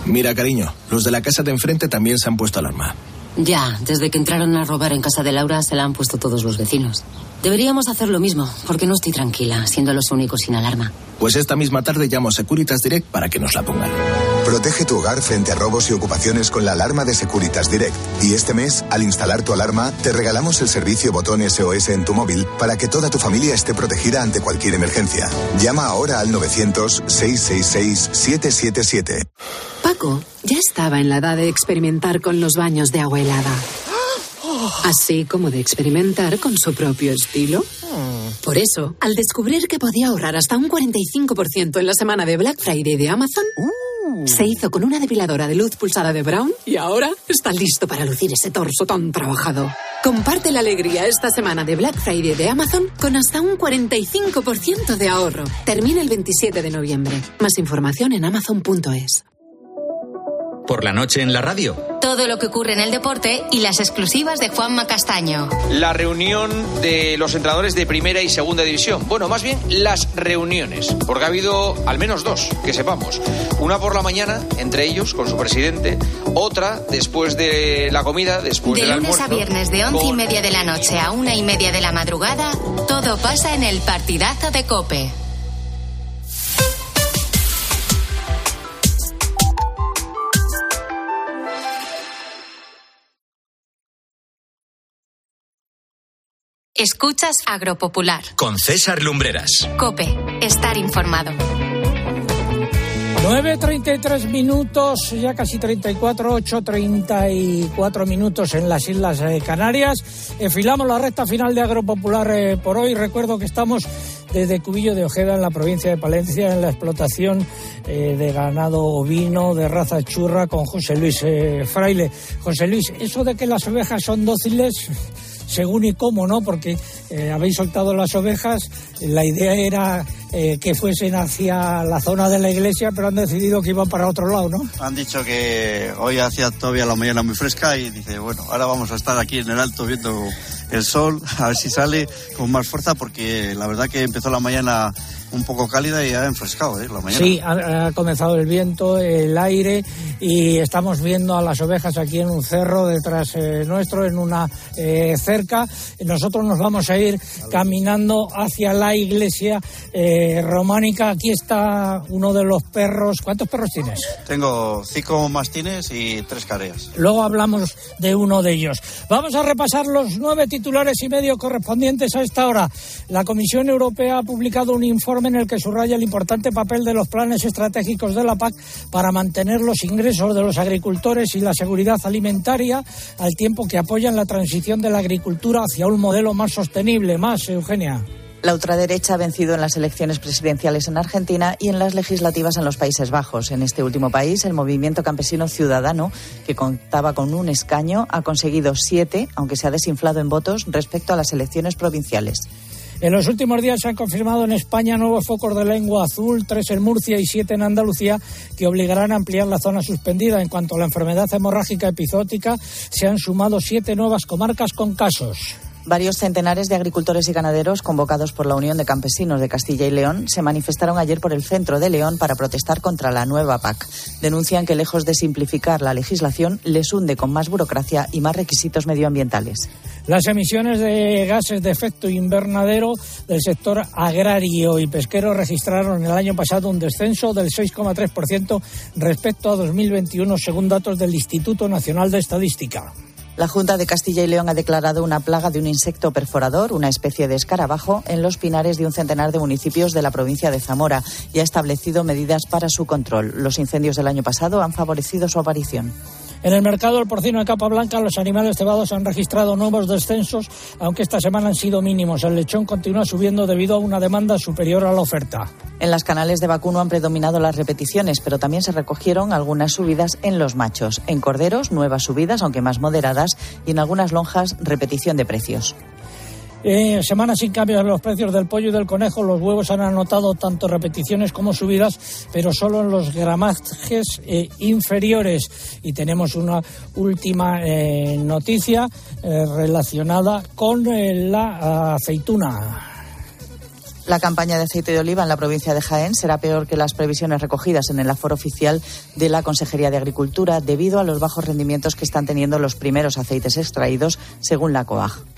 Mira, cariño, los de la casa de enfrente también se han puesto alarma. Ya, desde que entraron a robar en casa de Laura se la han puesto todos los vecinos. Deberíamos hacer lo mismo, porque no estoy tranquila, siendo los únicos sin alarma. Pues esta misma tarde llamo a Securitas Direct para que nos la pongan. Protege tu hogar frente a robos y ocupaciones con la alarma de Securitas Direct. Y este mes, al instalar tu alarma, te regalamos el servicio botón SOS en tu móvil para que toda tu familia esté protegida ante cualquier emergencia. Llama ahora al 900-666-777. Paco ya estaba en la edad de experimentar con los baños de agua helada. Así como de experimentar con su propio estilo. Por eso, al descubrir que podía ahorrar hasta un 45% en la semana de Black Friday de Amazon, se hizo con una depiladora de luz pulsada de Brown y ahora está listo para lucir ese torso tan trabajado. Comparte la alegría esta semana de Black Friday de Amazon con hasta un 45% de ahorro. Termina el 27 de noviembre. Más información en amazon.es. Por la noche en la radio. Todo lo que ocurre en el deporte y las exclusivas de Juanma Castaño. La reunión de los entrenadores de primera y segunda división. Bueno, más bien las reuniones, porque ha habido al menos dos, que sepamos. Una por la mañana, entre ellos, con su presidente. Otra después de la comida, después de del lunes almuerzo. a viernes de once y media de la noche a una y media de la madrugada, todo pasa en el partidazo de Cope. Escuchas Agropopular. Con César Lumbreras. Cope, estar informado. 9.33 minutos, ya casi 34, 8.34 minutos en las Islas eh, Canarias. Enfilamos la recta final de Agropopular eh, por hoy. Recuerdo que estamos desde Cubillo de Ojeda, en la provincia de Palencia, en la explotación eh, de ganado ovino de raza churra con José Luis eh, Fraile. José Luis, eso de que las ovejas son dóciles, según y cómo, ¿no? Porque eh, habéis soltado las ovejas, la idea era eh, que fuesen hacia la zona de la iglesia, pero han decidido que iban para otro lado, ¿no? Han dicho que hoy hacía todavía la mañana muy fresca y dice, bueno, ahora vamos a estar aquí en el alto viendo el sol, a ver si sale con más fuerza, porque la verdad que empezó la mañana un poco cálida y ha enfrescado ¿eh? la mañana. Sí, ha, ha, comenzado el viento, el aire y estamos viendo a las ovejas aquí en un cerro detrás eh, nuestro, en una eh, cerca. Nosotros nos vamos a ir caminando hacia la iglesia eh, románica. Aquí está uno de los perros. ¿Cuántos perros tienes? Tengo cinco mastines y tres careas. Luego hablamos de uno de ellos. Vamos a repasar los nueve titulares y medio correspondientes a esta hora. La Comisión Europea ha publicado un informe en el que subraya el importante papel de los planes estratégicos de la PAC para mantener los ingresos de los agricultores y la seguridad alimentaria, al tiempo que apoyan la transición de la agricultura hacia un modelo más sostenible. Más, Eugenia. La ultraderecha ha vencido en las elecciones presidenciales en Argentina y en las legislativas en los Países Bajos. En este último país, el movimiento campesino ciudadano, que contaba con un escaño, ha conseguido siete, aunque se ha desinflado en votos respecto a las elecciones provinciales. En los últimos días se han confirmado en España nuevos focos de lengua azul, tres en Murcia y siete en Andalucía, que obligarán a ampliar la zona suspendida. En cuanto a la enfermedad hemorrágica epizótica, se han sumado siete nuevas comarcas con casos. Varios centenares de agricultores y ganaderos convocados por la Unión de Campesinos de Castilla y León se manifestaron ayer por el centro de León para protestar contra la nueva PAC. Denuncian que lejos de simplificar la legislación, les hunde con más burocracia y más requisitos medioambientales. Las emisiones de gases de efecto invernadero del sector agrario y pesquero registraron el año pasado un descenso del 6,3% respecto a 2021, según datos del Instituto Nacional de Estadística. La Junta de Castilla y León ha declarado una plaga de un insecto perforador, una especie de escarabajo, en los pinares de un centenar de municipios de la provincia de Zamora y ha establecido medidas para su control. Los incendios del año pasado han favorecido su aparición. En el mercado del porcino de capa blanca, los animales cebados han registrado nuevos descensos, aunque esta semana han sido mínimos. El lechón continúa subiendo debido a una demanda superior a la oferta. En las canales de vacuno han predominado las repeticiones, pero también se recogieron algunas subidas en los machos. En corderos, nuevas subidas, aunque más moderadas, y en algunas lonjas, repetición de precios. Eh, semana sin cambios en los precios del pollo y del conejo. Los huevos han anotado tanto repeticiones como subidas, pero solo en los gramajes eh, inferiores. Y tenemos una última eh, noticia relacionada con la aceituna. La campaña de aceite de oliva en la provincia de Jaén será peor que las previsiones recogidas en el aforo oficial de la Consejería de Agricultura debido a los bajos rendimientos que están teniendo los primeros aceites extraídos, según la COAG.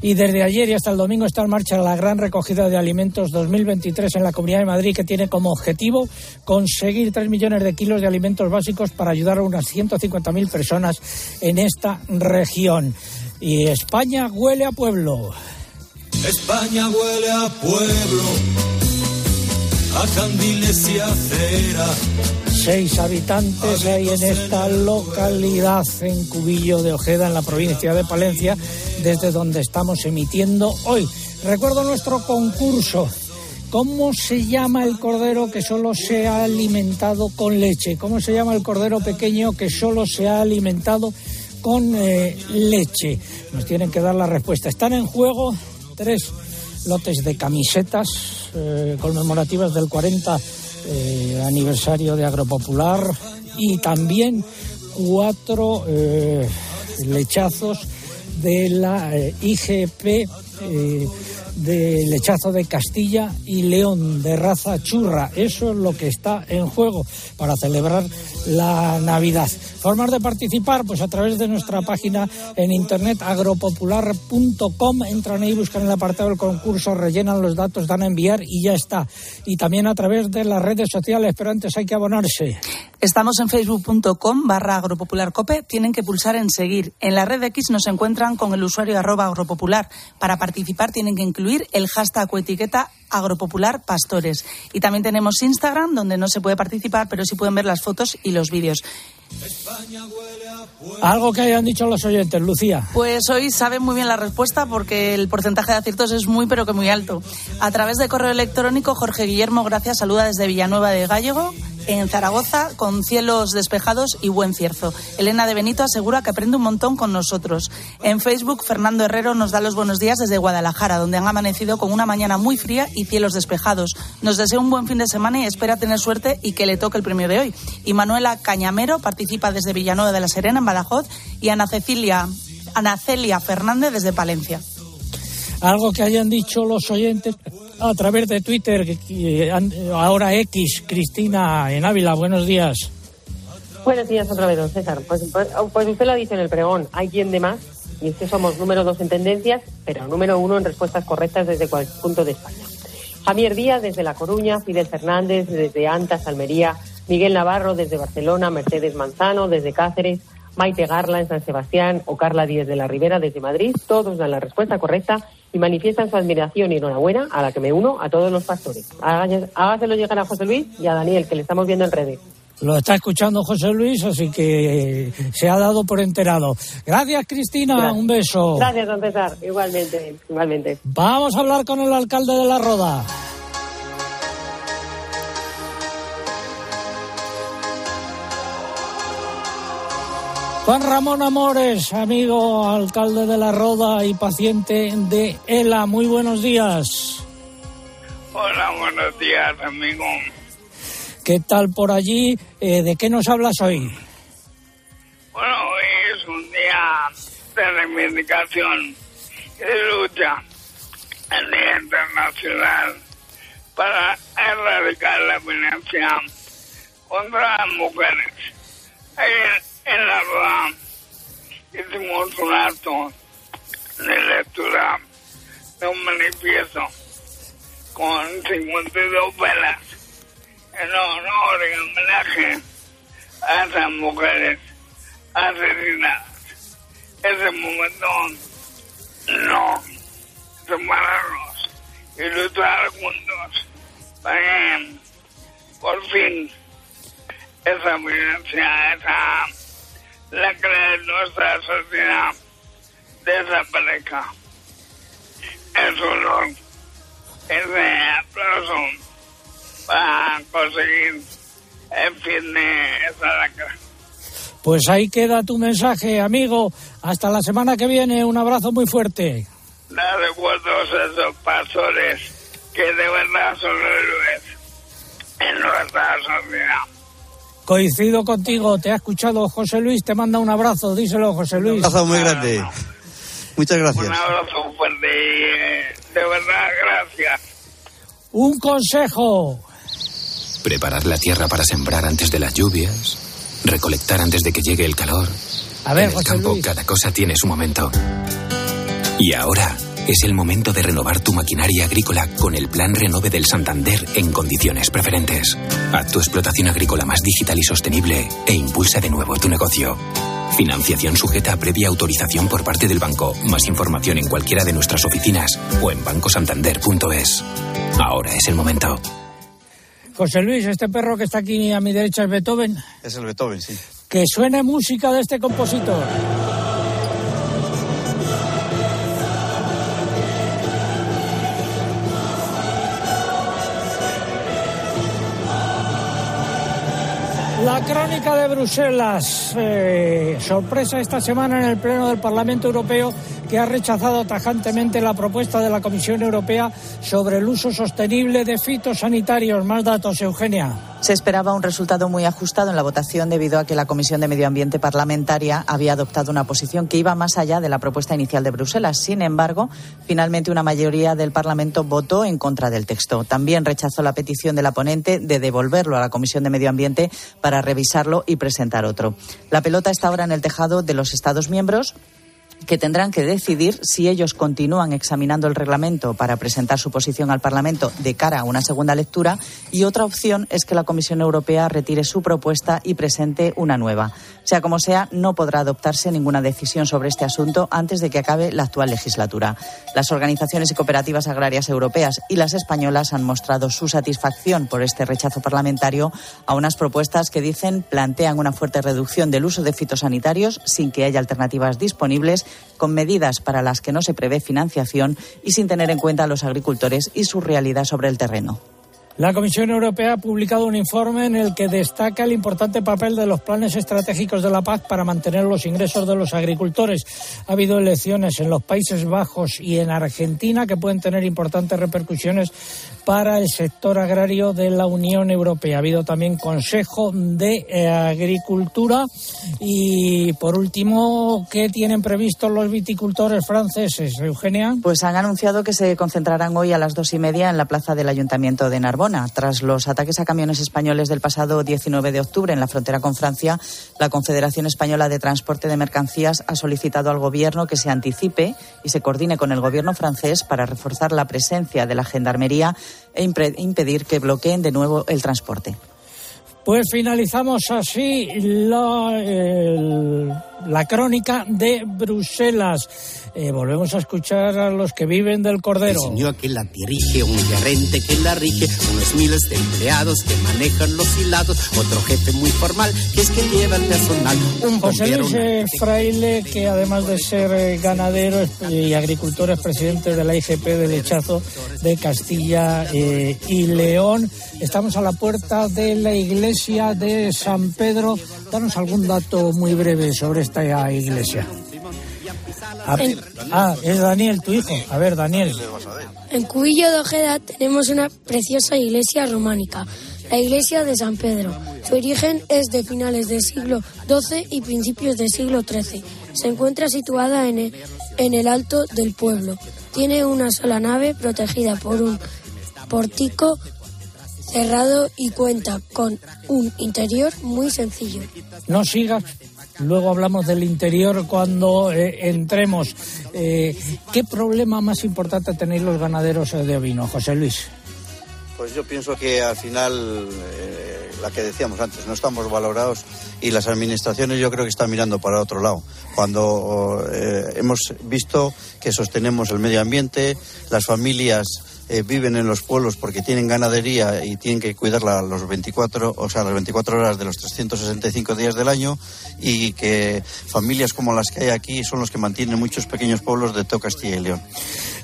Y desde ayer y hasta el domingo está en marcha la gran recogida de alimentos 2023 en la Comunidad de Madrid, que tiene como objetivo conseguir 3 millones de kilos de alimentos básicos para ayudar a unas 150.000 personas en esta región. Y España huele a pueblo. España huele a pueblo, a candiles y acera. Seis habitantes hay en esta localidad, en Cubillo de Ojeda, en la provincia de Palencia, desde donde estamos emitiendo hoy. Recuerdo nuestro concurso. ¿Cómo se llama el cordero que solo se ha alimentado con leche? ¿Cómo se llama el cordero pequeño que solo se ha alimentado con eh, leche? Nos tienen que dar la respuesta. Están en juego tres lotes de camisetas eh, conmemorativas del 40 eh, aniversario de Agropopular y también cuatro eh, lechazos de la IGP de lechazo de Castilla y León de raza churra. Eso es lo que está en juego para celebrar la Navidad. Formas de participar, pues a través de nuestra página en internet agropopular.com. Entran ahí, buscan el apartado del concurso, rellenan los datos, dan a enviar y ya está. Y también a través de las redes sociales, pero antes hay que abonarse. Estamos en facebook.com barra agropopularcope. Tienen que pulsar en seguir. En la red X nos encuentran con el usuario arroba agropopular. Para participar tienen que incluir el hashtag o etiqueta agropopular pastores. Y también tenemos Instagram, donde no se puede participar, pero sí pueden ver las fotos y los vídeos. Algo que hayan dicho los oyentes, Lucía. Pues hoy saben muy bien la respuesta porque el porcentaje de aciertos es muy pero que muy alto. A través de correo electrónico, Jorge Guillermo Gracias saluda desde Villanueva de Gallego en Zaragoza con cielos despejados y buen cierzo. Elena de Benito asegura que aprende un montón con nosotros. En Facebook, Fernando Herrero nos da los buenos días desde Guadalajara, donde han amanecido con una mañana muy fría y cielos despejados. Nos desea un buen fin de semana y espera tener suerte y que le toque el premio de hoy. Y Manuela Cañamero participa desde Villanueva de la Serena, en Badajoz, y Ana Cecilia, Ana Celia Fernández desde Palencia algo que hayan dicho los oyentes a través de Twitter, ahora X, Cristina en Ávila, buenos días. Buenos días otra vez, don César. Pues, pues, pues, usted lo ha dicho en el pregón, hay quien de más, y es que somos número dos en tendencias, pero número uno en respuestas correctas desde cualquier punto de España. Javier Díaz desde La Coruña, Fidel Fernández desde Antas, Almería, Miguel Navarro desde Barcelona, Mercedes Manzano desde Cáceres, Maite Garla en San Sebastián o Carla Díez de la Ribera desde Madrid, todos dan la respuesta correcta y manifiestan su admiración y enhorabuena, a la que me uno, a todos los pastores. Hágaselo llegar a José Luis y a Daniel, que le estamos viendo en redes. Lo está escuchando José Luis, así que se ha dado por enterado. Gracias, Cristina. Un beso. Gracias, don César. Igualmente, igualmente. Vamos a hablar con el alcalde de La Roda. Juan Ramón Amores, amigo alcalde de La Roda y paciente de ELA. Muy buenos días. Hola, buenos días, amigo. ¿Qué tal por allí? Eh, ¿De qué nos hablas hoy? Bueno, hoy es un día de reivindicación y de lucha, el Día Internacional para erradicar la violencia contra las mujeres. Ayer en la rueda hicimos un acto de lectura de un manifiesto con 52 velas en honor y homenaje a esas mujeres asesinadas. Ese momento no. Separarnos y luchar juntos. Para por fin. Esa violencia, esa la nuestra sociedad desaparezca. Es un ese aplauso para conseguir el fin de esa lacra. Pues ahí queda tu mensaje, amigo. Hasta la semana que viene. Un abrazo muy fuerte. Da recuerdos a esos pastores que de verdad son héroes en nuestra sociedad. Coincido contigo, te ha escuchado José Luis, te manda un abrazo, díselo José Luis. Un abrazo muy grande. Muchas gracias. Un abrazo fuerte y de verdad, gracias. Un consejo. Preparar la tierra para sembrar antes de las lluvias, recolectar antes de que llegue el calor. A ver, en el campo cada cosa tiene su momento. Y ahora es el momento de renovar tu maquinaria agrícola con el Plan Renove del Santander en condiciones preferentes. Haz tu explotación agrícola más digital y sostenible e impulsa de nuevo tu negocio. Financiación sujeta a previa autorización por parte del banco. Más información en cualquiera de nuestras oficinas o en bancosantander.es. Ahora es el momento. José Luis, este perro que está aquí a mi derecha es Beethoven. Es el Beethoven, sí. Que suene música de este compositor. La crónica de Bruselas. Eh, sorpresa esta semana en el Pleno del Parlamento Europeo que ha rechazado tajantemente la propuesta de la Comisión Europea sobre el uso sostenible de fitosanitarios. Más datos, Eugenia. Se esperaba un resultado muy ajustado en la votación debido a que la Comisión de Medio Ambiente Parlamentaria había adoptado una posición que iba más allá de la propuesta inicial de Bruselas. Sin embargo, finalmente una mayoría del Parlamento votó en contra del texto. También rechazó la petición de la ponente de devolverlo a la Comisión de Medio Ambiente para revisarlo y presentar otro. La pelota está ahora en el tejado de los Estados miembros que tendrán que decidir si ellos continúan examinando el reglamento para presentar su posición al Parlamento de cara a una segunda lectura y otra opción es que la Comisión Europea retire su propuesta y presente una nueva. Sea como sea, no podrá adoptarse ninguna decisión sobre este asunto antes de que acabe la actual legislatura. Las organizaciones y cooperativas agrarias europeas y las españolas han mostrado su satisfacción por este rechazo parlamentario a unas propuestas que dicen plantean una fuerte reducción del uso de fitosanitarios sin que haya alternativas disponibles con medidas para las que no se prevé financiación y sin tener en cuenta a los agricultores y su realidad sobre el terreno. La Comisión Europea ha publicado un informe en el que destaca el importante papel de los planes estratégicos de la paz para mantener los ingresos de los agricultores. Ha habido elecciones en los Países Bajos y en Argentina que pueden tener importantes repercusiones para el sector agrario de la Unión Europea. Ha habido también Consejo de eh, Agricultura y, por último, ¿qué tienen previsto los viticultores franceses, Eugenia? Pues han anunciado que se concentrarán hoy a las dos y media en la plaza del Ayuntamiento de Narbona tras los ataques a camiones españoles del pasado 19 de octubre en la frontera con Francia, la Confederación Española de Transporte de Mercancías ha solicitado al Gobierno que se anticipe y se coordine con el Gobierno francés para reforzar la presencia de la Gendarmería e impedir que bloqueen de nuevo el transporte. Pues finalizamos así la, la crónica de Bruselas. Eh, volvemos a escuchar a los que viven del Cordero. El señor que la dirige, un gerente que la rige, unos miles de empleados que manejan los hilados, otro jefe muy formal que es que lleva el personal. Un José Luis eh, Fraile, que además de ser eh, ganadero y agricultor, es presidente de la IGP de Lechazo de Castilla y León. Estamos a la puerta de la iglesia de San Pedro. Danos algún dato muy breve sobre esta iglesia. Ah, es Daniel, tu hijo. A ver, Daniel. En Cubillo de Ojeda tenemos una preciosa iglesia románica, la iglesia de San Pedro. Su origen es de finales del siglo XII y principios del siglo XIII. Se encuentra situada en el, en el alto del pueblo. Tiene una sola nave protegida por un pórtico cerrado y cuenta con un interior muy sencillo. No sigas Luego hablamos del interior cuando eh, entremos. Eh, ¿Qué problema más importante tenéis los ganaderos de ovino, José Luis? Pues yo pienso que al final, eh, la que decíamos antes, no estamos valorados y las administraciones yo creo que están mirando para otro lado. Cuando hemos visto que sostenemos el medio ambiente, las familias eh, viven en los pueblos porque tienen ganadería y tienen que cuidarla los 24, o sea, las 24 horas de los 365 días del año y que familias como las que hay aquí son los que mantienen muchos pequeños pueblos de todo Castilla y León.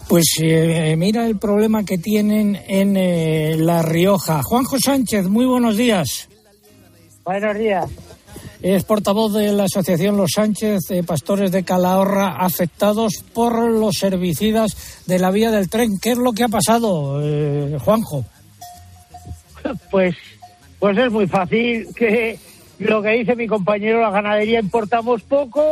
Pues eh, mira el problema que tienen en eh, La Rioja. Juanjo Sánchez, muy buenos días. Buenos días. Es portavoz de la Asociación Los Sánchez Pastores de Calahorra afectados por los herbicidas de la vía del tren. ¿Qué es lo que ha pasado, eh, Juanjo? Pues, pues es muy fácil que lo que dice mi compañero, la ganadería importamos poco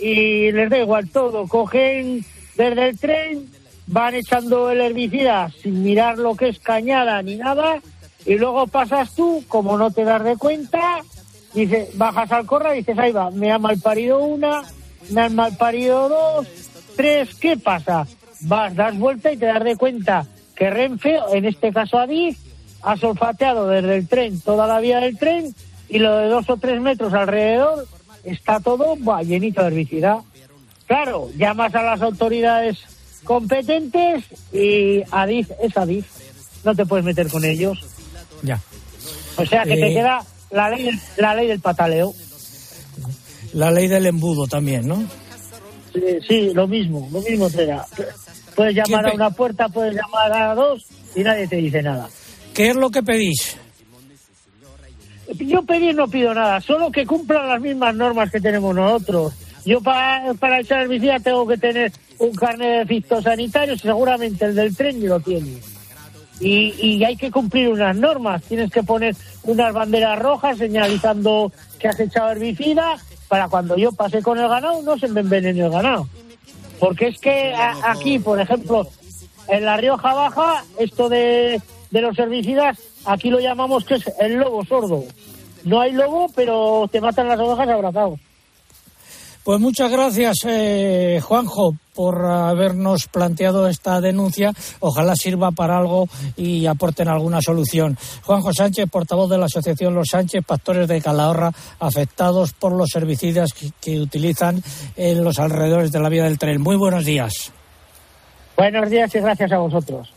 y les da igual todo. Cogen desde el tren, van echando el herbicida sin mirar lo que es cañada ni nada y luego pasas tú, como no te das de cuenta, Dice, bajas al corral y dices, ahí va, me ha malparido una, me han malparido dos, tres, ¿qué pasa? Vas, das vuelta y te das de cuenta que Renfe, en este caso Adif, ha solfateado desde el tren toda la vía del tren y lo de dos o tres metros alrededor está todo buah, llenito de herbicida. Claro, llamas a las autoridades competentes y Adif es Adif. No te puedes meter con ellos. Ya. O sea que te eh, queda la ley, la ley del pataleo. La ley del embudo también, ¿no? Sí, lo mismo, lo mismo será. Puedes llamar a una puerta, puedes llamar a dos y nadie te dice nada. ¿Qué es lo que pedís? Yo pedir no pido nada, solo que cumplan las mismas normas que tenemos nosotros. Yo para, para echar herbicida tengo que tener un carnet de fitosanitario, seguramente el del tren lo tiene y, hay que cumplir unas normas. Tienes que poner unas banderas rojas señalizando que has echado herbicida para cuando yo pase con el ganado no se me envenene el ganado. Porque es que aquí, por ejemplo, en la Rioja Baja, esto de, de los herbicidas, aquí lo llamamos que es el lobo sordo. No hay lobo, pero te matan las ovejas abrazados. Pues muchas gracias, eh, Juanjo, por habernos planteado esta denuncia. Ojalá sirva para algo y aporten alguna solución. Juanjo Sánchez, portavoz de la Asociación Los Sánchez, pastores de Calahorra, afectados por los herbicidas que, utilizan en los alrededores de la vía del tren. Muy buenos días. Buenos días y gracias a vosotros.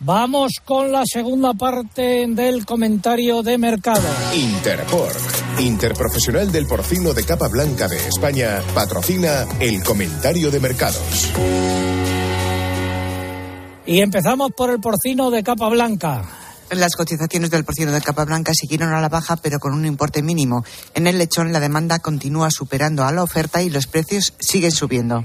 Vamos con la segunda parte del comentario de mercado. Interpork Interprofesional del Porcino de Capa Blanca de España, patrocina el comentario de mercados. Y empezamos por el porcino de capa blanca. Las cotizaciones del porcino de capa blanca siguieron a la baja, pero con un importe mínimo. En el lechón, la demanda continúa superando a la oferta y los precios siguen subiendo.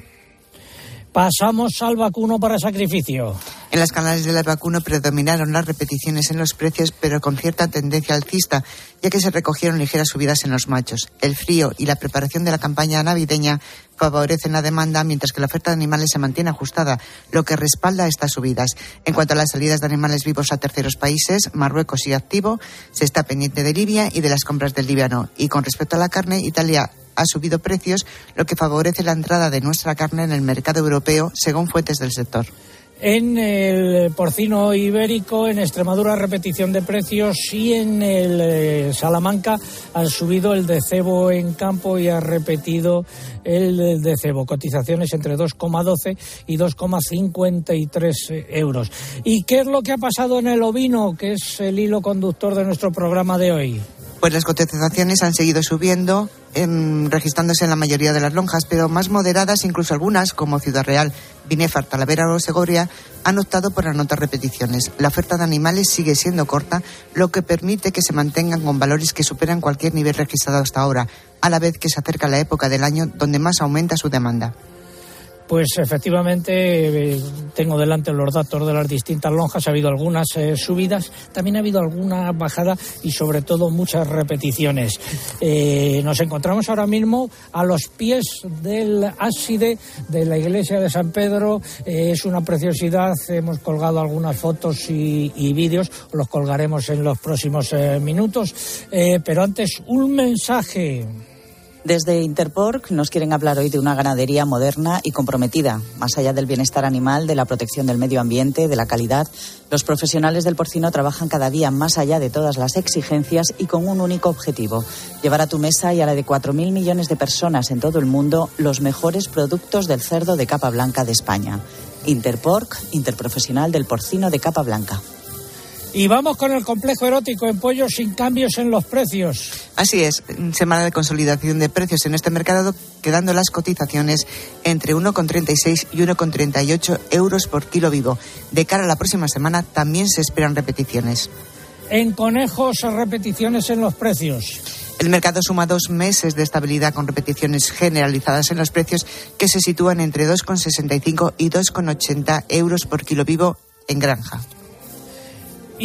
Pasamos al vacuno para sacrificio. En las canales del vacuno predominaron las repeticiones en los precios, pero con cierta tendencia alcista, ya que se recogieron ligeras subidas en los machos. El frío y la preparación de la campaña navideña favorecen la demanda, mientras que la oferta de animales se mantiene ajustada, lo que respalda estas subidas. En cuanto a las salidas de animales vivos a terceros países, Marruecos sigue activo, se está pendiente de Libia y de las compras del libiano. Y con respecto a la carne, Italia ha subido precios, lo que favorece la entrada de nuestra carne en el mercado europeo, según fuentes del sector. En el porcino ibérico, en Extremadura, repetición de precios y en el eh, Salamanca ha subido el de cebo en campo y ha repetido el de cebo. Cotizaciones entre 2,12 y 2,53 euros. ¿Y qué es lo que ha pasado en el ovino, que es el hilo conductor de nuestro programa de hoy? Pues las cotizaciones han seguido subiendo, em, registrándose en la mayoría de las lonjas, pero más moderadas, incluso algunas, como Ciudad Real, Binefar, Talavera o Segovia, han optado por anotar repeticiones. La oferta de animales sigue siendo corta, lo que permite que se mantengan con valores que superan cualquier nivel registrado hasta ahora, a la vez que se acerca la época del año donde más aumenta su demanda. Pues efectivamente eh, tengo delante los datos de las distintas lonjas. Ha habido algunas eh, subidas, también ha habido alguna bajada y sobre todo muchas repeticiones. Eh, nos encontramos ahora mismo a los pies del ábside de la iglesia de San Pedro. es una preciosidad. Hemos colgado algunas fotos y, y vídeos. Los colgaremos en los próximos minutos. pero antes un mensaje. Desde Interpork nos quieren hablar hoy de una ganadería moderna y comprometida. Más allá del bienestar animal, de la protección del medio ambiente, de la calidad, los profesionales del porcino trabajan cada día más allá de todas las exigencias y con un único objetivo, llevar a tu mesa y a la de 4.000 millones de personas en todo el mundo los mejores productos del cerdo de capa blanca de España. Interpork, interprofesional del porcino de capa blanca. Y vamos con el complejo erótico en pollo sin cambios en los precios. Así es, semana de consolidación de precios en este mercado, quedando las cotizaciones entre 1,36 y 1,38 euros por kilo vivo. De cara a la próxima semana también se esperan repeticiones. En conejos, repeticiones en los precios. El mercado suma dos meses de estabilidad con repeticiones generalizadas en los precios que se sitúan entre 2,65 y 2,80 euros por kilo vivo en granja.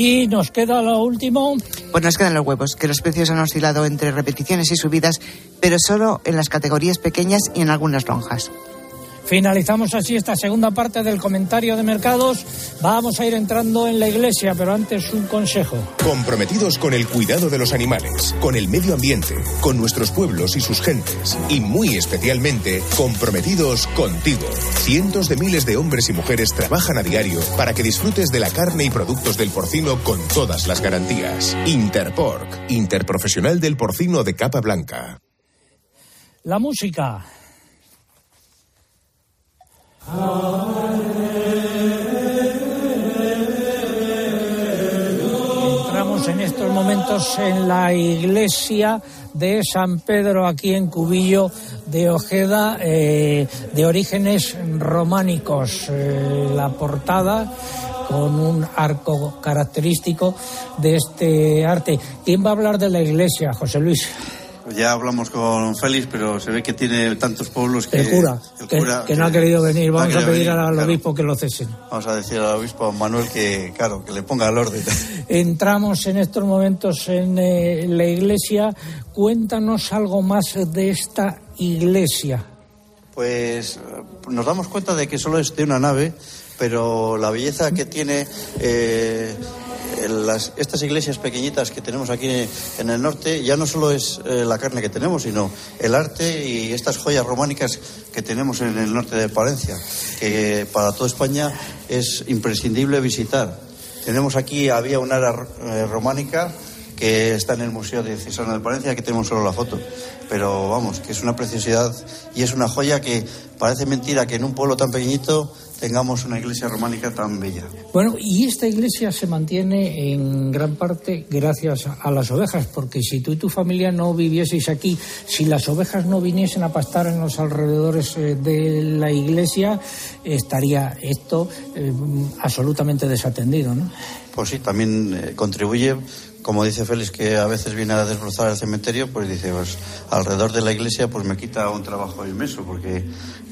Y nos queda lo último. Pues nos quedan los huevos, que los precios han oscilado entre repeticiones y subidas, pero solo en las categorías pequeñas y en algunas lonjas. Finalizamos así esta segunda parte del comentario de mercados. Vamos a ir entrando en la iglesia, pero antes un consejo. Comprometidos con el cuidado de los animales, con el medio ambiente, con nuestros pueblos y sus gentes, y muy especialmente comprometidos contigo. Cientos de miles de hombres y mujeres trabajan a diario para que disfrutes de la carne y productos del porcino con todas las garantías. Interpork, Interprofesional del Porcino de Capa Blanca. La música. Entramos en estos momentos en la iglesia de San Pedro aquí en Cubillo de Ojeda, eh, de orígenes románicos. Eh, la portada con un arco característico de este arte. ¿Quién va a hablar de la iglesia, José Luis? Ya hablamos con Félix, pero se ve que tiene tantos pueblos que... El cura, que, no ha querido venir. Vamos a pedir al obispo que lo cesen. Vamos a decir al obispo Manuel que, claro, que le ponga al orden. Entramos en estos momentos en eh, la iglesia. Cuéntanos algo más de esta iglesia. Pues nos damos cuenta de que solo es de una nave, pero la belleza que tiene... Eh, las, estas iglesias pequeñitas que tenemos aquí en el norte ya no solo es eh, la carne que tenemos, sino el arte y estas joyas románicas que tenemos en el norte de Palencia, que para toda España es imprescindible visitar. Tenemos aquí, había una área eh, románica que está en el Museo de Cesano de Palencia, que tenemos solo la foto. Pero vamos, que es una preciosidad y es una joya que parece mentira que en un pueblo tan pequeñito tengamos una iglesia románica tan bella. Bueno, y esta iglesia se mantiene en gran parte gracias a las ovejas, porque si tú y tu familia no vivieseis aquí, si las ovejas no viniesen a pastar en los alrededores eh, de la iglesia, estaría esto eh, absolutamente desatendido, ¿no? Pues sí, también eh, contribuye como dice Félix, que a veces viene a desbrozar el cementerio, pues dice, pues alrededor de la iglesia pues me quita un trabajo inmenso, porque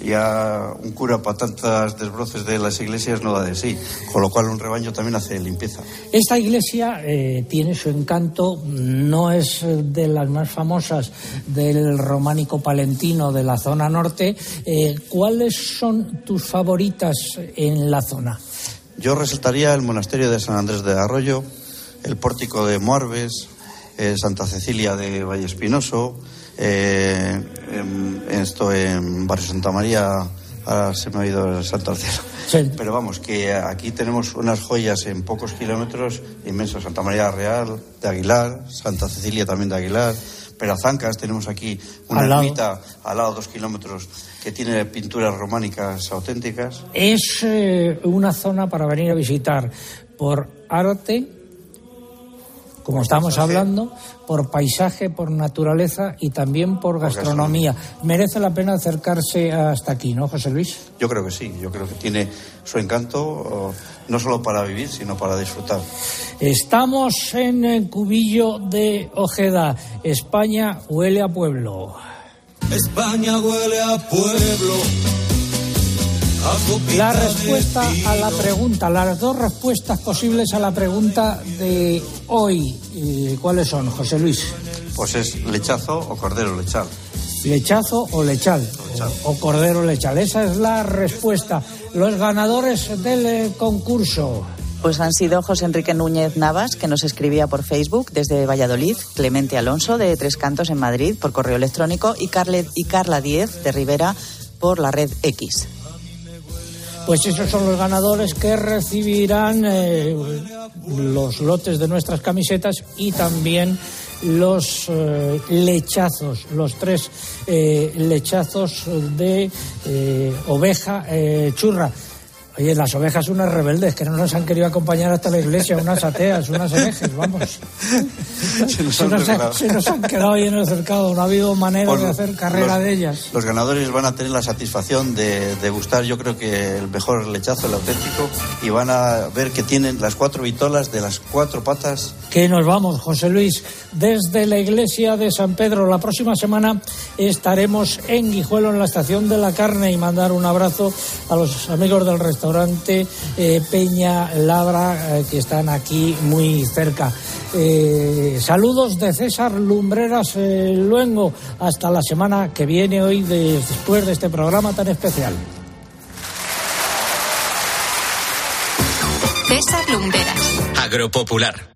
ya un cura para tantas desbroces de las iglesias no da de sí, con lo cual un rebaño también hace limpieza. Esta iglesia eh, tiene su encanto, no es de las más famosas del románico palentino de la zona norte. Eh, ¿Cuáles son tus favoritas en la zona? Yo resaltaría el monasterio de San Andrés de Arroyo, el pórtico de Moarbes, eh, Santa Cecilia de Valle Espinoso, eh, esto en Barrio Santa María, ahora se me ha ido el santo al cielo. Pero vamos, que aquí tenemos unas joyas en pocos kilómetros inmensos. Santa María Real de Aguilar, Santa Cecilia también de Aguilar. Perazancas, tenemos aquí una ermita al lado, dos kilómetros, que tiene pinturas románicas auténticas. Es eh, una zona para venir a visitar por arte, como estamos hablando, por paisaje, por naturaleza y también por gastronomía. Merece la pena acercarse hasta aquí, ¿no, José Luis? Yo creo que sí, yo creo que tiene su encanto no solo para vivir, sino para disfrutar. Estamos en el cubillo de Ojeda. España huele a pueblo. España huele a pueblo. La respuesta a la pregunta, las dos respuestas posibles a la pregunta de hoy, eh, ¿cuáles son, José Luis? Pues es lechazo o cordero lechal. Lechazo o lechal, O, cordero lechal. Esa es la respuesta. Los ganadores del eh, concurso. Pues han sido José Enrique Núñez Navas, que nos escribía por Facebook desde Valladolid, Clemente Alonso de Tres Cantos en Madrid por correo electrónico y, y Carla Diez de Rivera por la red X. Pues esos son los ganadores que recibirán eh, los lotes de nuestras camisetas y también los eh, lechazos, los tres eh, lechazos de oveja churra. Oye, las ovejas unas rebeldes que no nos han querido acompañar hasta la iglesia, unas ateas, unas herejes, vamos. Se nos, han, quedado ahí en el cercado, no ha habido manera de hacer carrera de ellas. Los ganadores van a tener la satisfacción de, de, gustar, yo creo que el mejor lechazo, el auténtico, y van a ver que tienen las cuatro vitolas de las cuatro patas. Que nos vamos, José Luis, desde la iglesia de San Pedro. La próxima semana estaremos en Guijuelo, en la estación de la carne, y mandar un abrazo a los amigos del restaurante restaurante eh, Peña Labra, eh, que están aquí muy cerca. Eh, saludos de César Lumbreras Luengo. Hasta la semana que viene, hoy, después de este programa tan especial. César Lumbreras. Agropopular.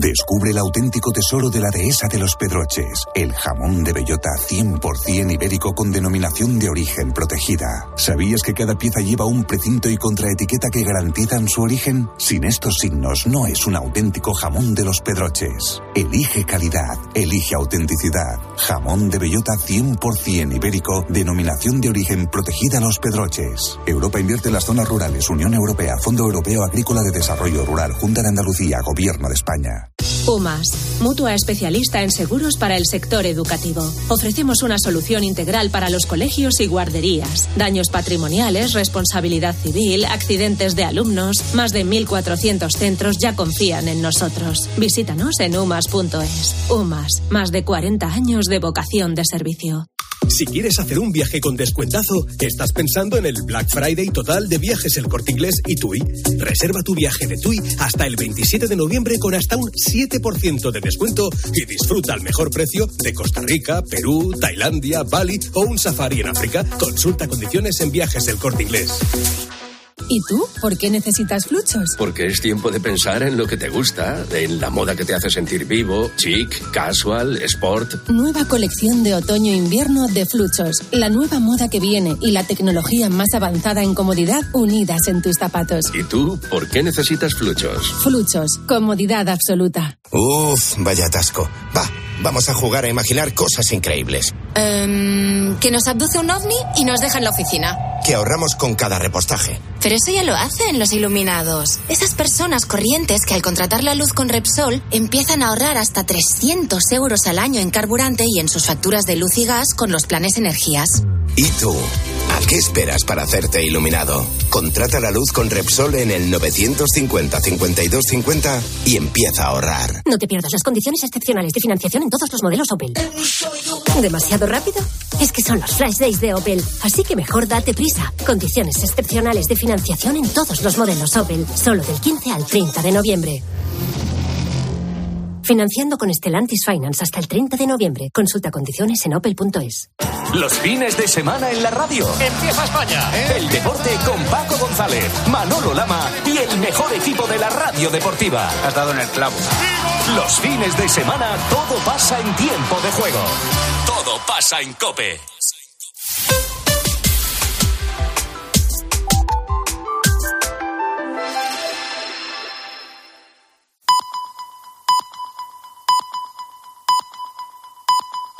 Descubre el auténtico tesoro de la dehesa de los Pedroches, el jamón de bellota 100% ibérico con denominación de origen protegida. ¿Sabías que cada pieza lleva un precinto y contraetiqueta que garantizan su origen? Sin estos signos no es un auténtico jamón de los Pedroches. Elige calidad, elige autenticidad. Jamón de bellota 100% ibérico, denominación de origen protegida Los Pedroches. Europa invierte en las zonas rurales, Unión Europea, Fondo Europeo Agrícola de Desarrollo Rural, Junta de Andalucía, Gobierno de España. UMAS, mutua especialista en seguros para el sector educativo. Ofrecemos una solución integral para los colegios y guarderías. Daños patrimoniales, responsabilidad civil, accidentes de alumnos. Más de 1.400 centros ya confían en nosotros. Visítanos en umas.es. UMAS, más de 40 años de vocación de servicio. Si quieres hacer un viaje con descuentazo, estás pensando en el Black Friday total de viajes El Corte Inglés y TUI. Reserva tu viaje de TUI hasta el 27 de noviembre con hasta un 7% de descuento y disfruta al mejor precio de Costa Rica, Perú, Tailandia, Bali o un safari en África. Consulta condiciones en viajes El Corte Inglés. ¿Y tú? ¿Por qué necesitas fluchos? Porque es tiempo de pensar en lo que te gusta, en la moda que te hace sentir vivo, chic, casual, sport. Nueva colección de otoño-invierno de fluchos. La nueva moda que viene y la tecnología más avanzada en comodidad unidas en tus zapatos. ¿Y tú? ¿Por qué necesitas fluchos? Fluchos. Comodidad absoluta. Uf, vaya atasco. Va, vamos a jugar a imaginar cosas increíbles. Em, que nos abduce un ovni y nos deja en la oficina. Que ahorramos con cada repostaje. Pero eso ya lo hacen los iluminados. Esas personas corrientes que al contratar la luz con Repsol empiezan a ahorrar hasta 300 euros al año en carburante y en sus facturas de luz y gas con los planes energías. ¿Y tú? ¿A qué esperas para hacerte iluminado? Contrata la luz con Repsol en el 950-5250 y empieza a ahorrar. No te pierdas las condiciones excepcionales de financiación en todos los modelos Opel. ¿Demasiado rápido? Es que son los flash days de Opel, así que mejor date prisa. Condiciones excepcionales de financiación en todos los modelos Opel, solo del 15 al 30 de noviembre. Financiando con Stellantis Finance hasta el 30 de noviembre. Consulta condiciones en opel.es. Los fines de semana en la radio. Empieza España. El deporte con Paco González, Manolo Lama y el mejor equipo de la radio deportiva. Has dado en el clavo. Los fines de semana todo pasa en tiempo de juego. Todo pasa en Cope.